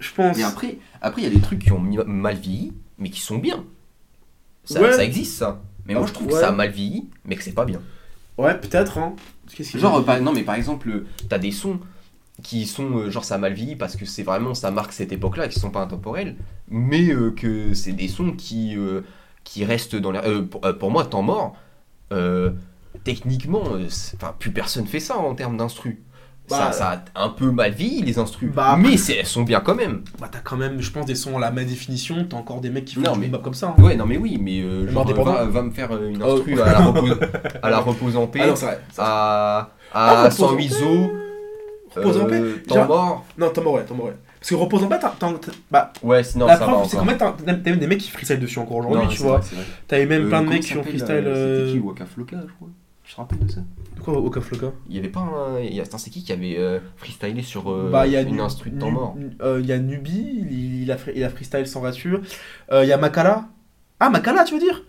Je pense. Mais après, après il y a des trucs qui ont mal vieilli, mais qui sont bien. Ça, Ouais. ça existe ça. Mais moi je trouve que ça a mal vieilli, mais que c'est pas bien. Ouais, peut-être, hein. Qu'est-ce qu'il Genre, euh, par- non, mais par exemple, euh, t'as des sons qui sont, euh, genre, ça a mal vieilli parce que c'est vraiment, ça marque cette époque-là, qui sont pas intemporels, mais euh, que c'est des sons qui, euh, qui restent dans les. euh, pour, euh, pour moi, temps mort, euh, techniquement, euh, enfin, plus personne fait ça en termes d'instru. Bah, ça, ça a un peu mal vieilli les instrus, Bah, mais elles sont bien quand même. Bah, t'as quand même, je pense, des sons à la main définition, t'as encore des mecs qui font Non, du mais- comme ça. hein. Ouais, non, mais oui, mais euh, genre, va, va me faire euh, une Oh. instru à, la repose, à la repose en paix, Ah non, vrai. à, Ah, à repose en 108 zo, Repose en paix Genre- mort. Non, t'en ouais, t'en ouais. Parce que repose en paix, t'as. Bah, Ouais, sinon la preuve, c'est qu'en fait, t'as même des mecs qui freestyle dessus encore aujourd'hui, tu vois. T'avais même Euh, plein de mecs qui ont freestyle. euh, C'était qui Waka Flocka, je crois? Je te rappelle de ça? Quoi, Oka Flocka Il y avait pas un. il y a- Attends, c'est qui qui avait euh, freestylé sur euh, Bah, il y a une Nu- instru de temps Nu- mort? Euh, Il y a Nubi, il, il a, free- il a freestyle sans rature. Euh, Il y a Makala. Ah, Makala, tu veux dire?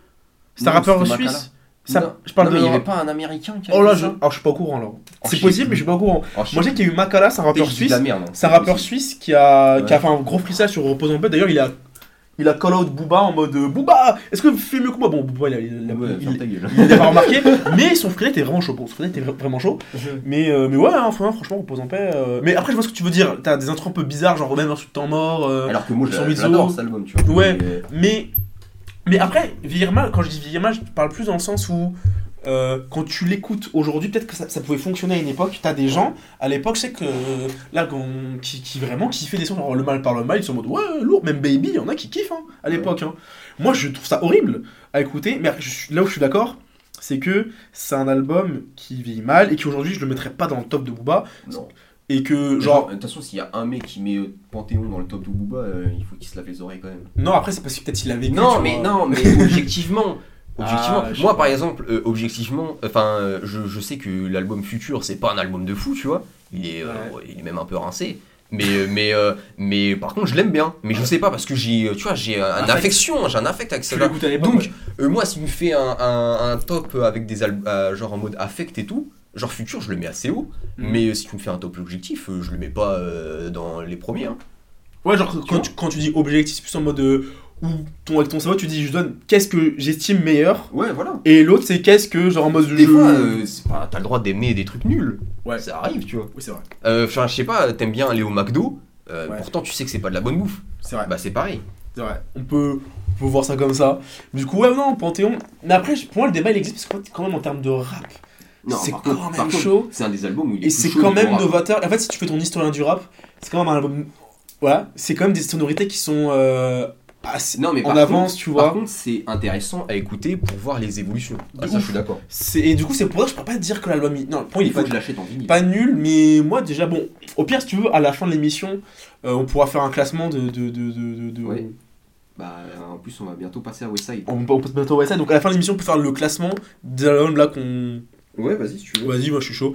C'est un Non, rappeur c'était suisse. Makala. Ça- Non, je parle non, de. mais il y avait pas un américain qui a Oh là, fait je, ça alors, je suis pas au courant alors. Oh, c'est je possible, mais je suis pas au courant. Oh, je Moi, je sais qu'il y a eu Makala, c'est un rappeur que je dis de la suisse. merde. hein. C'est un rappeur suisse qui a, qui a Ouais. fait un gros freestyle sur Repose en paix. D'ailleurs, il a, il a call out Booba en mode euh, Booba, est-ce que vous faites mieux que moi Bon, Booba, il a, il a- Ouais, il- ferme ta gueule. il l'a pas remarqué, mais son freestyle était vraiment chaud. Bon, son freestyle était vra- vraiment chaud. Mais, euh, mais ouais, hein, fran- franchement, Repose en paix. euh, Mais après, je vois ce que tu veux dire. T'as des intros un peu bizarres, genre même un truc temps mort. euh, Alors que moi, j'adore cet album, tu vois. Ouais. Mais, Mais, mais après, vieillir mal, quand je dis vieillir mal, je parle plus dans le sens où euh, quand tu l'écoutes aujourd'hui, peut-être que ça, ça pouvait fonctionner à une époque. T'as des gens, à l'époque, sais que euh, là, qui, qui vraiment kiffaient des sons, genre le mal par le mal, ils sont en mode ouais, lourd, même Baby, il y en a qui kiffent hein, à l'époque. hein. Moi, je trouve ça horrible à écouter, mais je là où je suis d'accord, c'est que c'est un album qui vieillit mal et qui aujourd'hui, je le mettrais pas dans le top de Booba. Non. Et que, Genre, de toute façon, s'il y a un mec qui met euh, Panthéon dans le top de Booba, euh, il faut qu'il se lave les oreilles quand même. non, après, c'est parce que peut-être il a vécu. Non, tu mais vois. non, mais objectivement. Objectivement, Ah, moi par exemple, euh, objectivement, enfin, euh, je, je sais que l'album Futur, c'est pas un album de fou, tu vois. Il est, euh, il est même un peu rincé. Mais, mais, mais par contre, je l'aime bien. Mais je sais pas parce que j'ai, tu vois, j'ai un Affect. affection, j'ai un affect avec l'époque. Donc, ouais. moi, si tu me fais un, un, un top avec des albums, genre en mode affect et tout, genre Futur, je le mets assez haut. Mhm. Mais si tu me fais un top objectif, je le mets pas dans les premiers. hein. Ouais, genre quand tu, quand tu dis objectif, c'est plus en mode où ton, avec ton cerveau, tu dis je donne qu'est-ce que j'estime meilleur, Ouais, voilà. et l'autre c'est qu'est-ce que genre en mode Des je- fois, euh, c'est pas- t'as le droit d'aimer des trucs nuls. Ouais. Ça arrive, tu vois. Oui, c'est vrai. Euh, Enfin, je sais pas, t'aimes bien aller au McDo. Euh, Ouais. Pourtant, tu sais que c'est pas de la bonne bouffe. C'est vrai. Bah, c'est pareil. C'est vrai. On peut, on peut voir ça comme ça. Du coup, ouais, non, Panthéon. Mais après, pour moi, le débat, il existe parce que quand même en termes de rap, c'est par quand même par contre, chaud. C'est un des albums où il est Et plus c'est chaud quand même novateur. En fait, si tu fais ton historien du rap, c'est quand même un album. Voilà, c'est quand même des sonorités qui sont euh, assez Non, mais en par avance, contre- tu Par vois. contre, c'est intéressant à écouter pour voir les évolutions. Ah, ça, je suis d'accord. Et du coup, c'est pour ça que je peux pas dire que l'album. Non, pour moi, il Il faut pas, l'achète en vinyle. pas nul, mais moi, déjà, bon. Au pire, si tu veux, à la fin de l'émission, euh, on pourra faire un classement de. de, de, de, Ouais. Bah, en plus, on va bientôt passer à Westside. On, on peut se mettre au ça. Donc à la fin de l'émission, on peut faire le classement des albums là qu'on. Ouais, vas-y, si tu Vas-y, moi je suis chaud.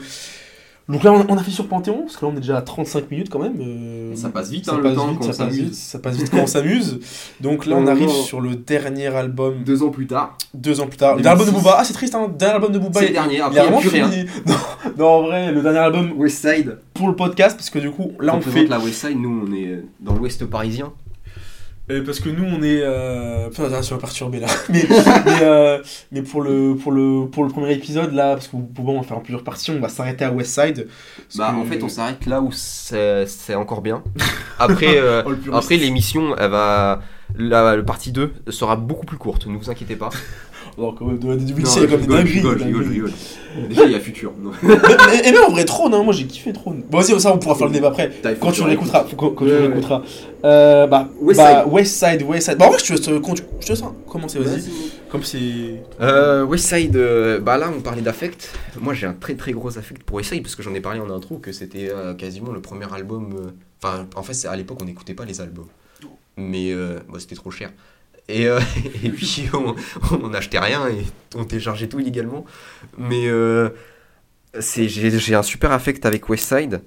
Donc là, on on a fait sur Panthéon, parce que là on est déjà à 35 minutes quand même. euh, ça passe vite, ça hein, le passe temps vite, quand on ça passe s'amuse. vite, ça passe vite quand on s'amuse. Donc là, on Non, arrive sur le dernier album, Deux ans plus tard. deux ans plus tard. Le dernier album de 2006. Booba, ah c'est triste, hein, dernier album de Booba. C'est le dernier, après, il a plus rien. Non, non, en vrai, le dernier album Westside. pour le podcast, parce que du coup, là on on fait. la Westside, nous, on est dans l'ouest parisien. Euh, parce que nous on est euh... putain tu vas perturber là mais, mais, euh, mais pour le pour le pour le premier épisode là parce que bon on va faire en plusieurs parties on va s'arrêter à Westside Bah, que- en fait, on s'arrête là où c'est encore bien. Après, euh, Oh, après l'émission, elle va. La, partie 2 sera beaucoup plus courte, ne vous inquiétez pas. Alors quand même de du Non, il y a comme des dingueries, rigole, des rigole, dingueries. rigole. Déjà, il y a Futur. Non. mais même en vrai Trône hein, moi j'ai kiffé Trône bon vas-y ça on pourra faire le débat après quand tu Futur, réécouteras quand, tu réécouteras euh, bah West bah Westside Westside bah en vrai je te laisse laisse hein, commencer vas-y comme c'est Euh, Westside, euh, bah là on parlait d'affect. Moi j'ai un très très gros affect pour Westside parce que j'en ai parlé en intro que c'était euh, quasiment le premier album. euh, Enfin, en fait, c'est- à l'époque on n'écoutait pas les albums, mais euh, c'était trop cher. Et, euh, puis on, n'achetait rien et on téléchargeait tout illégalement. Mais euh, j'ai un super affect avec Westside.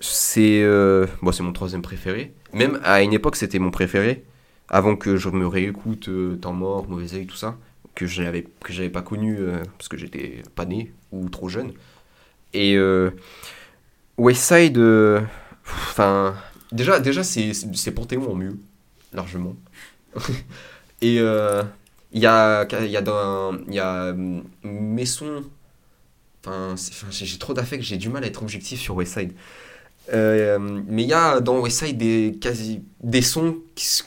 C'est euh, bon, mon troisième préféré. Même à une époque c'était mon préféré avant que je me réécoute euh, Temps mort, Mauvais œil, tout ça que que j'avais pas connu euh, parce que j'étais pas né ou trop jeune et euh, Westside enfin déjà déjà c'est Panthéon en mieux largement et euh, il y a y a dans y a hum, enfin j'ai trop d'affect j'ai du mal à être objectif sur Westside euh, mais il y a dans Westside des, quasi, des sons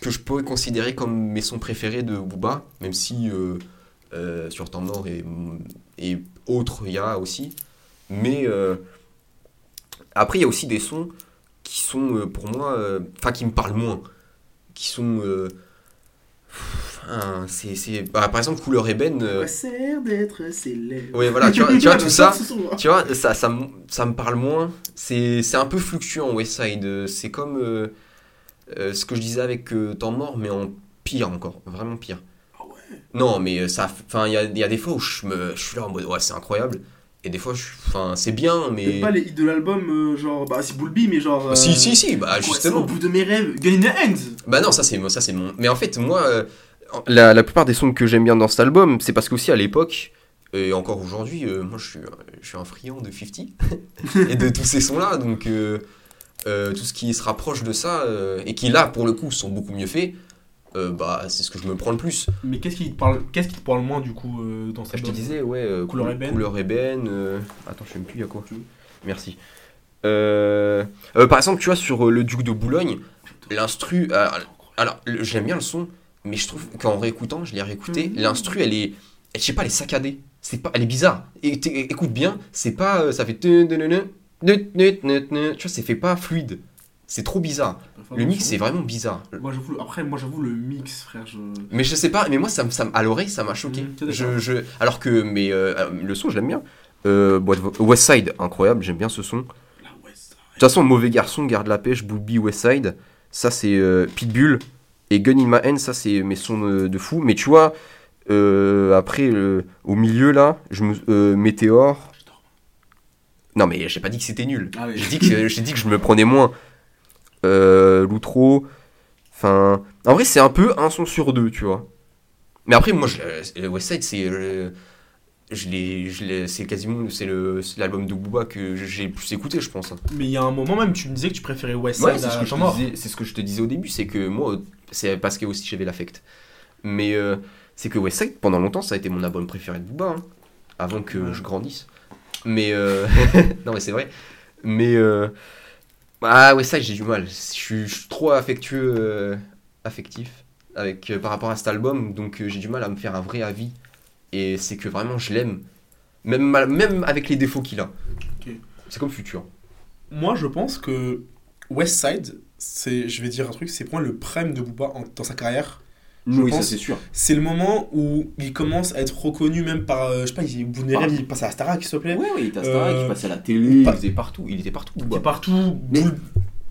que je pourrais considérer comme mes sons préférés de Booba, même si euh, sur Temps Mort et, et autres, il y a aussi. Mais après, il y a aussi des sons qui sont pour moi, enfin qui me parlent moins, qui sont... enfin, c'est, c'est- bah, par exemple, Couleur ébène, euh, sert d'être célèbre ouais, voilà, tu vois, tu vois tout ça, hein. tu vois, ça, ça, me- ça me parle moins. C'est c'est un peu fluctuant, Westside. C'est comme euh, euh, ce que je disais avec Temps Mort, mais en pire encore. Vraiment pire. Ah ouais? Non, mais ça. Enfin, il y a, y a des fois où je, me, je suis là en mode, ouais, c'est incroyable. Et des fois, je enfin, c'est bien, mais. Pas les hits de l'album, euh, genre, bah c'est Bulby, mais genre. Si, si, si, bah c'est au justement. bout de mes rêves, Gun in the Hands Bah non, ça c'est ça c'est mon. Mais en fait, moi, euh, la, la plupart des sons que j'aime bien dans cet album, c'est parce qu'aussi à l'époque et encore aujourd'hui, euh, moi je suis je suis un friand de 50 et de tous ces sons-là, donc euh, euh, tout ce qui se rapproche de ça euh, et qui là pour le coup sont beaucoup mieux faits, euh, bah c'est ce que je me prends le plus. Mais qu'est-ce qui te parle, qu'est-ce qui te parle moins du coup euh, dans cette Je te disais, ouais, euh, Couleur cou- ébène. Couleur ébène. euh, Attends, je sais même plus, il y a quoi Merci. Euh, euh, par exemple, tu vois, sur euh, le Duc de Boulogne, l'instru. euh, alors, j'aime bien le son, mais je trouve qu'en réécoutant, je l'ai réécouté, Mhm. l'instru, elle est. elle- Je sais pas, elle est saccadée. C'est pas, elle est bizarre. Et écoute bien, c'est pas. euh, Ça fait. Tu vois, c'est fait pas fluide. C'est trop bizarre. Le mix, c'est vraiment bizarre. Moi j'avoue, après moi j'avoue le mix frère, je. Mais je sais pas, mais moi, ça, ça, à l'oreille, ça m'a choqué. D'accord. je, je, alors que, mais euh, euh, le son, je l'aime bien. Euh, Westside, incroyable, j'aime bien ce son. De toute façon, Mauvais Garçon, Garde la Pêche, Booby, Westside, ça c'est euh, Pitbull. Et Gun in My Hand, ça c'est mes sons de, de fou. Mais tu vois, euh, après, au milieu là, je me, Météore. Non, mais j'ai pas dit que c'était nul. Ah oui. J'ai dit, que- dit que je me prenais moins. Euh, L'outro. Enfin. En vrai, c'est un peu un son sur deux, tu vois. Mais après, moi, je, euh, Westside, c'est. euh, je l'ai, je c'est quasiment c'est l'album de Booba que j'ai le plus écouté, je pense. Mais il y a un moment même, tu me disais que tu préférais West Ouais, Side c'est ce, à que je Temps te Mort. disais- c'est ce que je te disais au début, c'est que moi, c'est parce que aussi j'avais l'affect. Mais euh, c'est que Westside, pendant longtemps, ça a été mon album préféré de Booba, hein, avant que Ouais. je grandisse. Mais euh, non, mais c'est vrai. Mais euh, Ah ouais, ça j'ai du mal. Je suis, je suis trop affectueux, euh, affectif avec, euh, par rapport à cet album, donc euh, j'ai du mal à me faire un vrai avis. Et c'est que vraiment je l'aime, même, mal- même avec les défauts qu'il a. Ok. C'est comme Futur. Moi, je pense que West Side, c'est, je vais dire un truc, c'est pour moi le prime de Booba en- dans sa carrière. Je oui, pense- ça c'est sûr. C'est le moment où il commence à être reconnu même par, euh, je sais pas, il, au bout de mes Par- rêves, il passe à la Starac, s'il te plaît. Ouais, ouais, il était à Starac, Euh, il passait à la télé. pas- Il était partout, il était partout. Il est partout. Mais-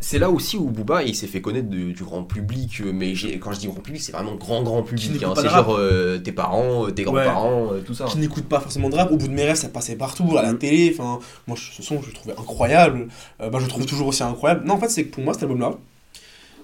C'est là aussi où Booba il s'est fait connaître de- du grand public, euh, mais quand je dis grand public, c'est vraiment grand grand public. hein. C'est genre euh, tes parents, euh, tes grands-parents, euh, tout ça. qui n'écoute pas forcément de rap. Au bout de mes rêves, ça passait partout, à la Mm. télé. Enfin, moi, ce son, je le trouvais incroyable. Euh, bah, je le trouve toujours aussi incroyable. Non, en fait, c'est que pour moi, cet album-là,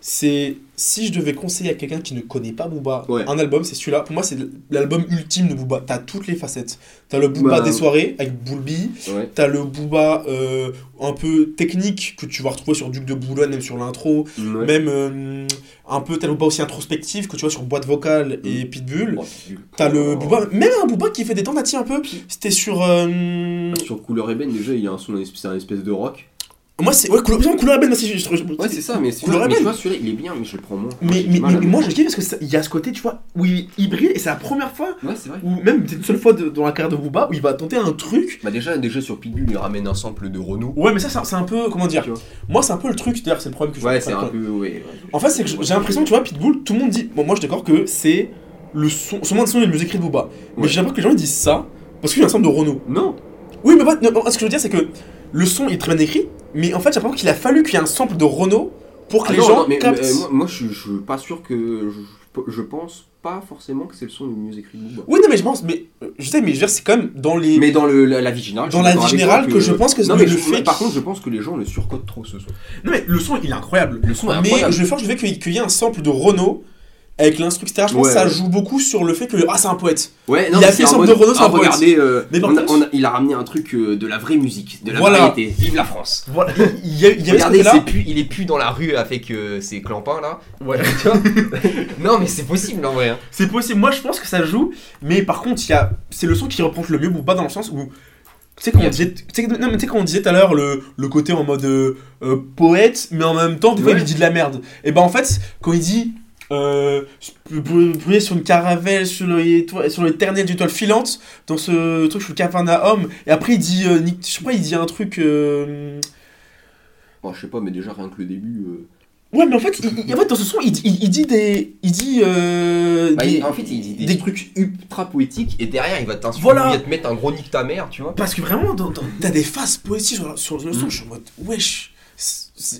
c'est si je devais conseiller à quelqu'un qui ne connaît pas Booba Ouais. un album, c'est celui-là. Pour moi, c'est l'album ultime de Booba. T'as toutes les facettes. T'as le Booba Bah, des soirées avec Boulby. Ouais. T'as le Booba euh, un peu technique que tu vas retrouver sur Duc de Boulogne, même sur l'intro. Ouais. Même euh, un peu, t'as le Booba aussi introspectif que tu vois sur Boîte Vocale et Mm. Pitbull. Oh, nul. T'as le Oh. Booba, même un Booba qui fait des tentatives un peu. C'était sur. euh, Sur Couleur Ébène, déjà, il y a un son, c'est un espèce de rock. Moi, c'est. Ouais, couleur, je- Ouais, c'est ça, mais, c'est Couleur tu vois, celui-là, il est bien, mais je le prends moins. Mais, mais, moi, je kiffe parce que ça- il y a ce côté, tu vois, où il, il brille et c'est la première fois, Ouais, c'est vrai. ou même c'est une seule fois de- dans la carrière de Booba, où il va tenter un truc. Bah déjà, déjà sur Pitbull, il ramène un sample de Renault. Ouais, mais ça, c'est un- c'est un peu. Comment dire. Moi, c'est un peu le truc, d'ailleurs, c'est le problème que je Ouais, c'est un peu. Ouais. En fait, c'est que j'ai l'impression, tu vois, Pitbull, tout le monde dit. Bon, moi, je suis d'accord que c'est le son. Son de son est le écrit de Booba. Mais j'ai l'impression que les gens ils disent ça parce qu'il y a un ensemble de Renault. Non Oui, mais pas- ce que je veux dire, c'est que le son est très bien écrit, mais en fait, j'ai l'impression qu'il a fallu qu'il y ait un sample de Renault pour que Ah les non, gens non, mais, captent. mais, euh, moi, moi, je suis- pas sûr que. Je, je pense pas forcément que c'est le son le mieux écrit de Booba. Oui, non, mais je pense, mais euh, je sais, mais je veux dire, c'est quand même dans les. Mais dans le, la, la vie générale. Dans la vie générale que je pense que non, le- je- fait Par contre, je pense que les gens le surcotent trop ce son. Non, mais le son, il est incroyable. Le son est mais incroyable. je vais faire, je y, qu'il y ait un sample de Renault avec l'instru, etc. Je pense Ouais, que ça joue beaucoup sur le fait que. Ah, c'est un poète. Ouais, Il mais a fait son de Renault, c'est un poète. regardez, euh, Mais par on a- contre- on a- il a ramené un truc euh, de la vraie musique, de la Voilà. variété. Vive la France. Voilà. Il y a, il y a Regardez, ce côté-là. plus, il est plus dans la rue avec euh, ses clampins là. Ouais. Non, mais c'est possible en vrai. hein. C'est possible. Moi, je pense que ça joue. Mais par contre, il y a. C'est le son qui représente le mieux Booba dans le sens où. Tu sais, quand on disait, non, quand on disait tout à l'heure le, le côté en mode poète, mais en même temps, des fois, Ouais. il dit de la merde. Et ben en fait, quand il dit. Euh, brûler sur une caravelle, sur le- sur l'éternel étoile filante, dans ce truc sur le Capernaum, et après il dit, euh, je sais pas, il dit un truc. euh, Bon, je sais pas, mais déjà rien que le début. euh, Ouais, mais en fait, il, il- en fait, dans ce son, il, dit- il, il dit des. Il dit. euh, Bah, des- en fait, il dit des, des- trucs ultra poétiques et derrière, il va t'insulter, Voilà. il va te mettre un gros nique ta mère, tu vois. Parce que vraiment, t'as des phases poétiques sur, sur le son, Mm. je suis en mode wesh.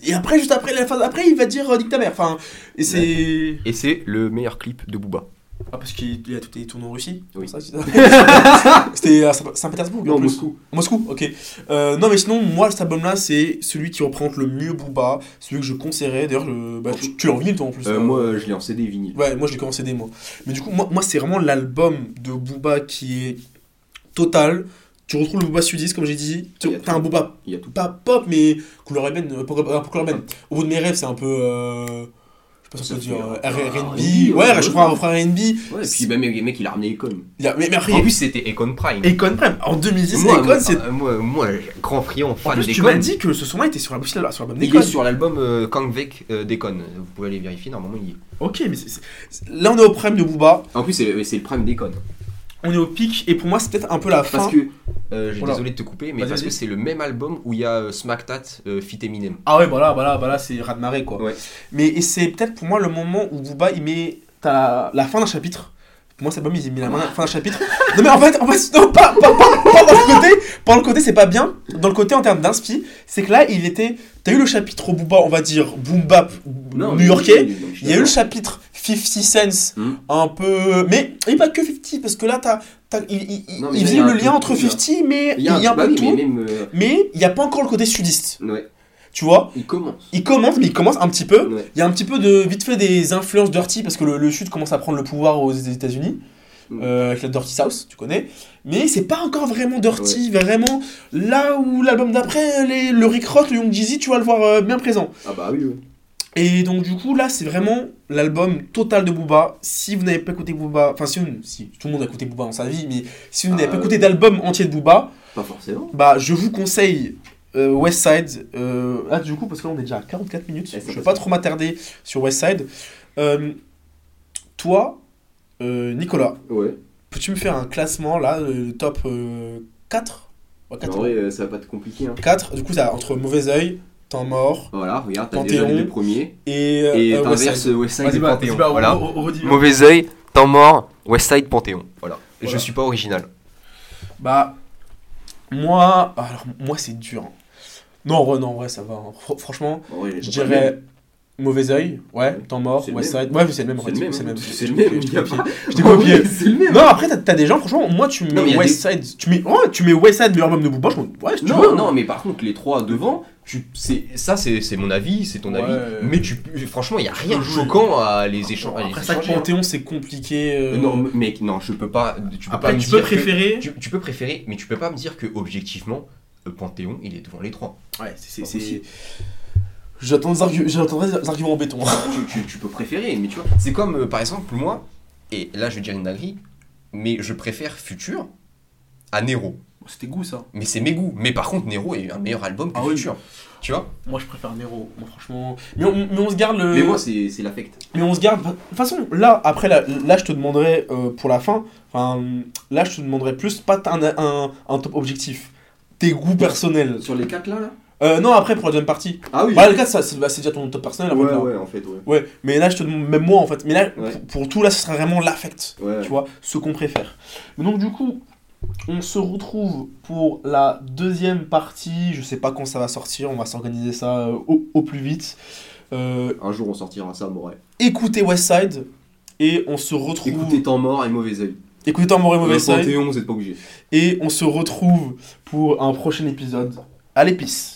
Et après, juste après la phase, après, il va dire euh, nique ta mère. Enfin, et c'est. Et c'est le meilleur clip de Booba. Ah, parce qu'il il a tout été tourné en Russie Oui. C'était à Saint- Saint-Pétersbourg Non, en plus. Moscou. Moscou, ok. Euh, non, mais sinon, moi, cet album-là, c'est celui qui représente le mieux Booba, celui que je conseillerais. D'ailleurs, je- bah, tu, tu l'as en vinyle, toi, en plus. Euh, moi, je l'ai en CD vinyle. Ouais, moi je l'ai commencé des moi. Mais du coup, moi, moi c'est vraiment l'album de Booba qui est total. Tu retrouves le Booba sudiste, comme j'ai dit. Tu Il as un tout. Booba, Il y a tout. pas pop, mais couleur ébène. euh, couleur ébène. Au bout de mes rêves, c'est un peu. euh, je sais pas si on peut dire. euh, euh, R&B. Ouais, je crois un refrain RB. Ouais, et puis, bah, mec, mec, il a ramené Econ. Il a- Mais, mais après, En plus, c'était Econ Prime. Econ Prime. En 2010, moi, Econ, moi, c'est. euh, moi, moi, grand friand, En fan plus, tu d'Econ. m'as dit que ce son-là était sur l'album Il d'Econ. est sur l'album euh, Kangvek euh, d'Econ. Vous pouvez aller vérifier, normalement il y est. Ok, mais c'est- là, on est au prime de Booba. En plus, c'est c'est le prime d'Econ. On est au pic. Et pour moi, c'est peut-être un peu la fin. Parce que. Euh, j'ai Voilà. désolé de te couper, mais parce que c'est le même album où il y a euh, Smacktat euh, Fit Eminem. Ah ouais, voilà, voilà, voilà, c'est raz de marée quoi. Ouais. Mais et c'est peut-être pour moi le moment où Booba il met t'as la fin d'un chapitre. Pour moi, cet album, il met la main- fin d'un chapitre. Non, mais en fait, en fait non, pas, pas, pas, pas dans le côté. Pas dans le côté, c'est pas bien. Dans le côté en termes d'inspi, c'est que là, il était. T'as eu le chapitre Booba, on va dire, boom bap new-yorkais. Il y a eu le chapitre 50 cents, Hmm. un peu. Mais et pas que 50, parce que là, t'as. il il, Non, il faisait le lien entre tout, là. 50, mais Il y a, un- un bah peu oui, tout. mais euh, Mais il n'y a pas encore le côté sudiste. ouais, Tu vois? Il commence. Il commence, mais il commence un petit peu. Ouais. Il y a un petit peu de vite fait des influences Dirty parce que le, le Sud commence à prendre le pouvoir aux États-Unis Mm. euh, avec la Dirty South, tu connais. Mais c'est pas encore vraiment Dirty, vraiment là où l'album d'après, le Rick Ross, le Young Jeezy, tu vas le voir euh, bien présent. Ah bah oui, oui. Et donc du coup là, c'est vraiment l'album total de Booba. Si vous n'avez pas écouté Booba, enfin si, si tout le monde a écouté Booba dans sa vie, mais si vous n'avez pas ouais. écouté d'album entier de Booba, Pas forcément. bah je vous conseille euh, West Side. euh, ah, du coup, parce que là, on est déjà à 44 minutes. Je vais passe pas trop m'attarder sur West Side. Euh, toi, euh, Nicolas, Ouais. peux-tu me faire un classement là, le top euh, 4 ouais, 4, En vrai, euh, ça va pas être compliqué. Hein. 4, du coup, ça entre Mauvais Oeil, Temps Mort Voilà, regarde, t'as Panthéon. déjà les deux premiers. et, euh, Et euh, West t'inverses Side. West Side et bah, Panthéon. voilà. Mauvais oeil, temps mort, Westside, Panthéon. Voilà. Voilà. je suis pas original. Bah, moi, alors, moi, c'est dur. hein. Non, en vrai, non, en vrai, ça va. hein. Fr- franchement, je dirais Mauvais Oeil, ouais, Temps Mort, West. Side. Ouais, mais c'est le même, C'est le même. C'est le hein. même. C'est le même. Je t'ai copié. C'est le même. Non, après, t'as- des gens, franchement, moi, tu mets West Side. Tu mets, ouais, tu mets West Side, meilleur album de Booba, je ouais, Non, non, mais par contre, les trois devant, Tu, ça, c'est, mon avis, c'est ton avis. Mais tu, franchement, il a rien de choquant à les échanges. Après, ça, Panthéon, c'est compliqué. euh, Non, mec, non, je peux pas. Tu peux Après, tu préférer. tu, tu peux préférer, mais tu peux pas me dire que objectivement, euh, Panthéon, il est devant les trois. Ouais, c'est. J'attends des, argu- des arguments en béton. tu, tu- tu peux préférer, mais tu vois, c'est comme euh, par exemple moi, et là je vais dire une dinguerie, mais je préfère Futur à Nero. C'était goût, ça. Mais c'est mes goûts. Mais par contre, Nero est un meilleur album que Ah oui. Futur. Tu vois? Moi, je préfère Nero. Moi, franchement. Mais on, mais on se garde le. Mais moi, c'est c'est l'affect. Mais on se garde. De toute façon, là, après, là, là je te demanderai euh, pour la fin. Enfin, là, je te demanderai plus, pas un, un, un top objectif. Tes goûts personnels. Sur les quatre là, là? Euh, non, après, pour la deuxième partie. Ah oui. Bah, le cas, ça, c'est bah, c'est déjà ton top personnel. Ouais, là. ouais, en fait, ouais. Ouais, mais là, je te demande, même moi, en fait. Mais là, Ouais. pour, pour tout, là, ce sera vraiment l'affect. Ouais. Tu vois, ce qu'on préfère. Donc, du coup, on se retrouve pour la deuxième partie. Je sais pas quand ça va sortir. On va s'organiser ça euh, au, au plus vite. Euh, Un jour, on sortira ça, Moret. écoutez Westside. Et on se retrouve. Écoutez Temps Mort et Mauvais Oeil. Écoutez Temps Mort et Mauvais Le Side. Panthéon, vous êtes pas obligé. Et on se retrouve pour un prochain épisode. Allez, peace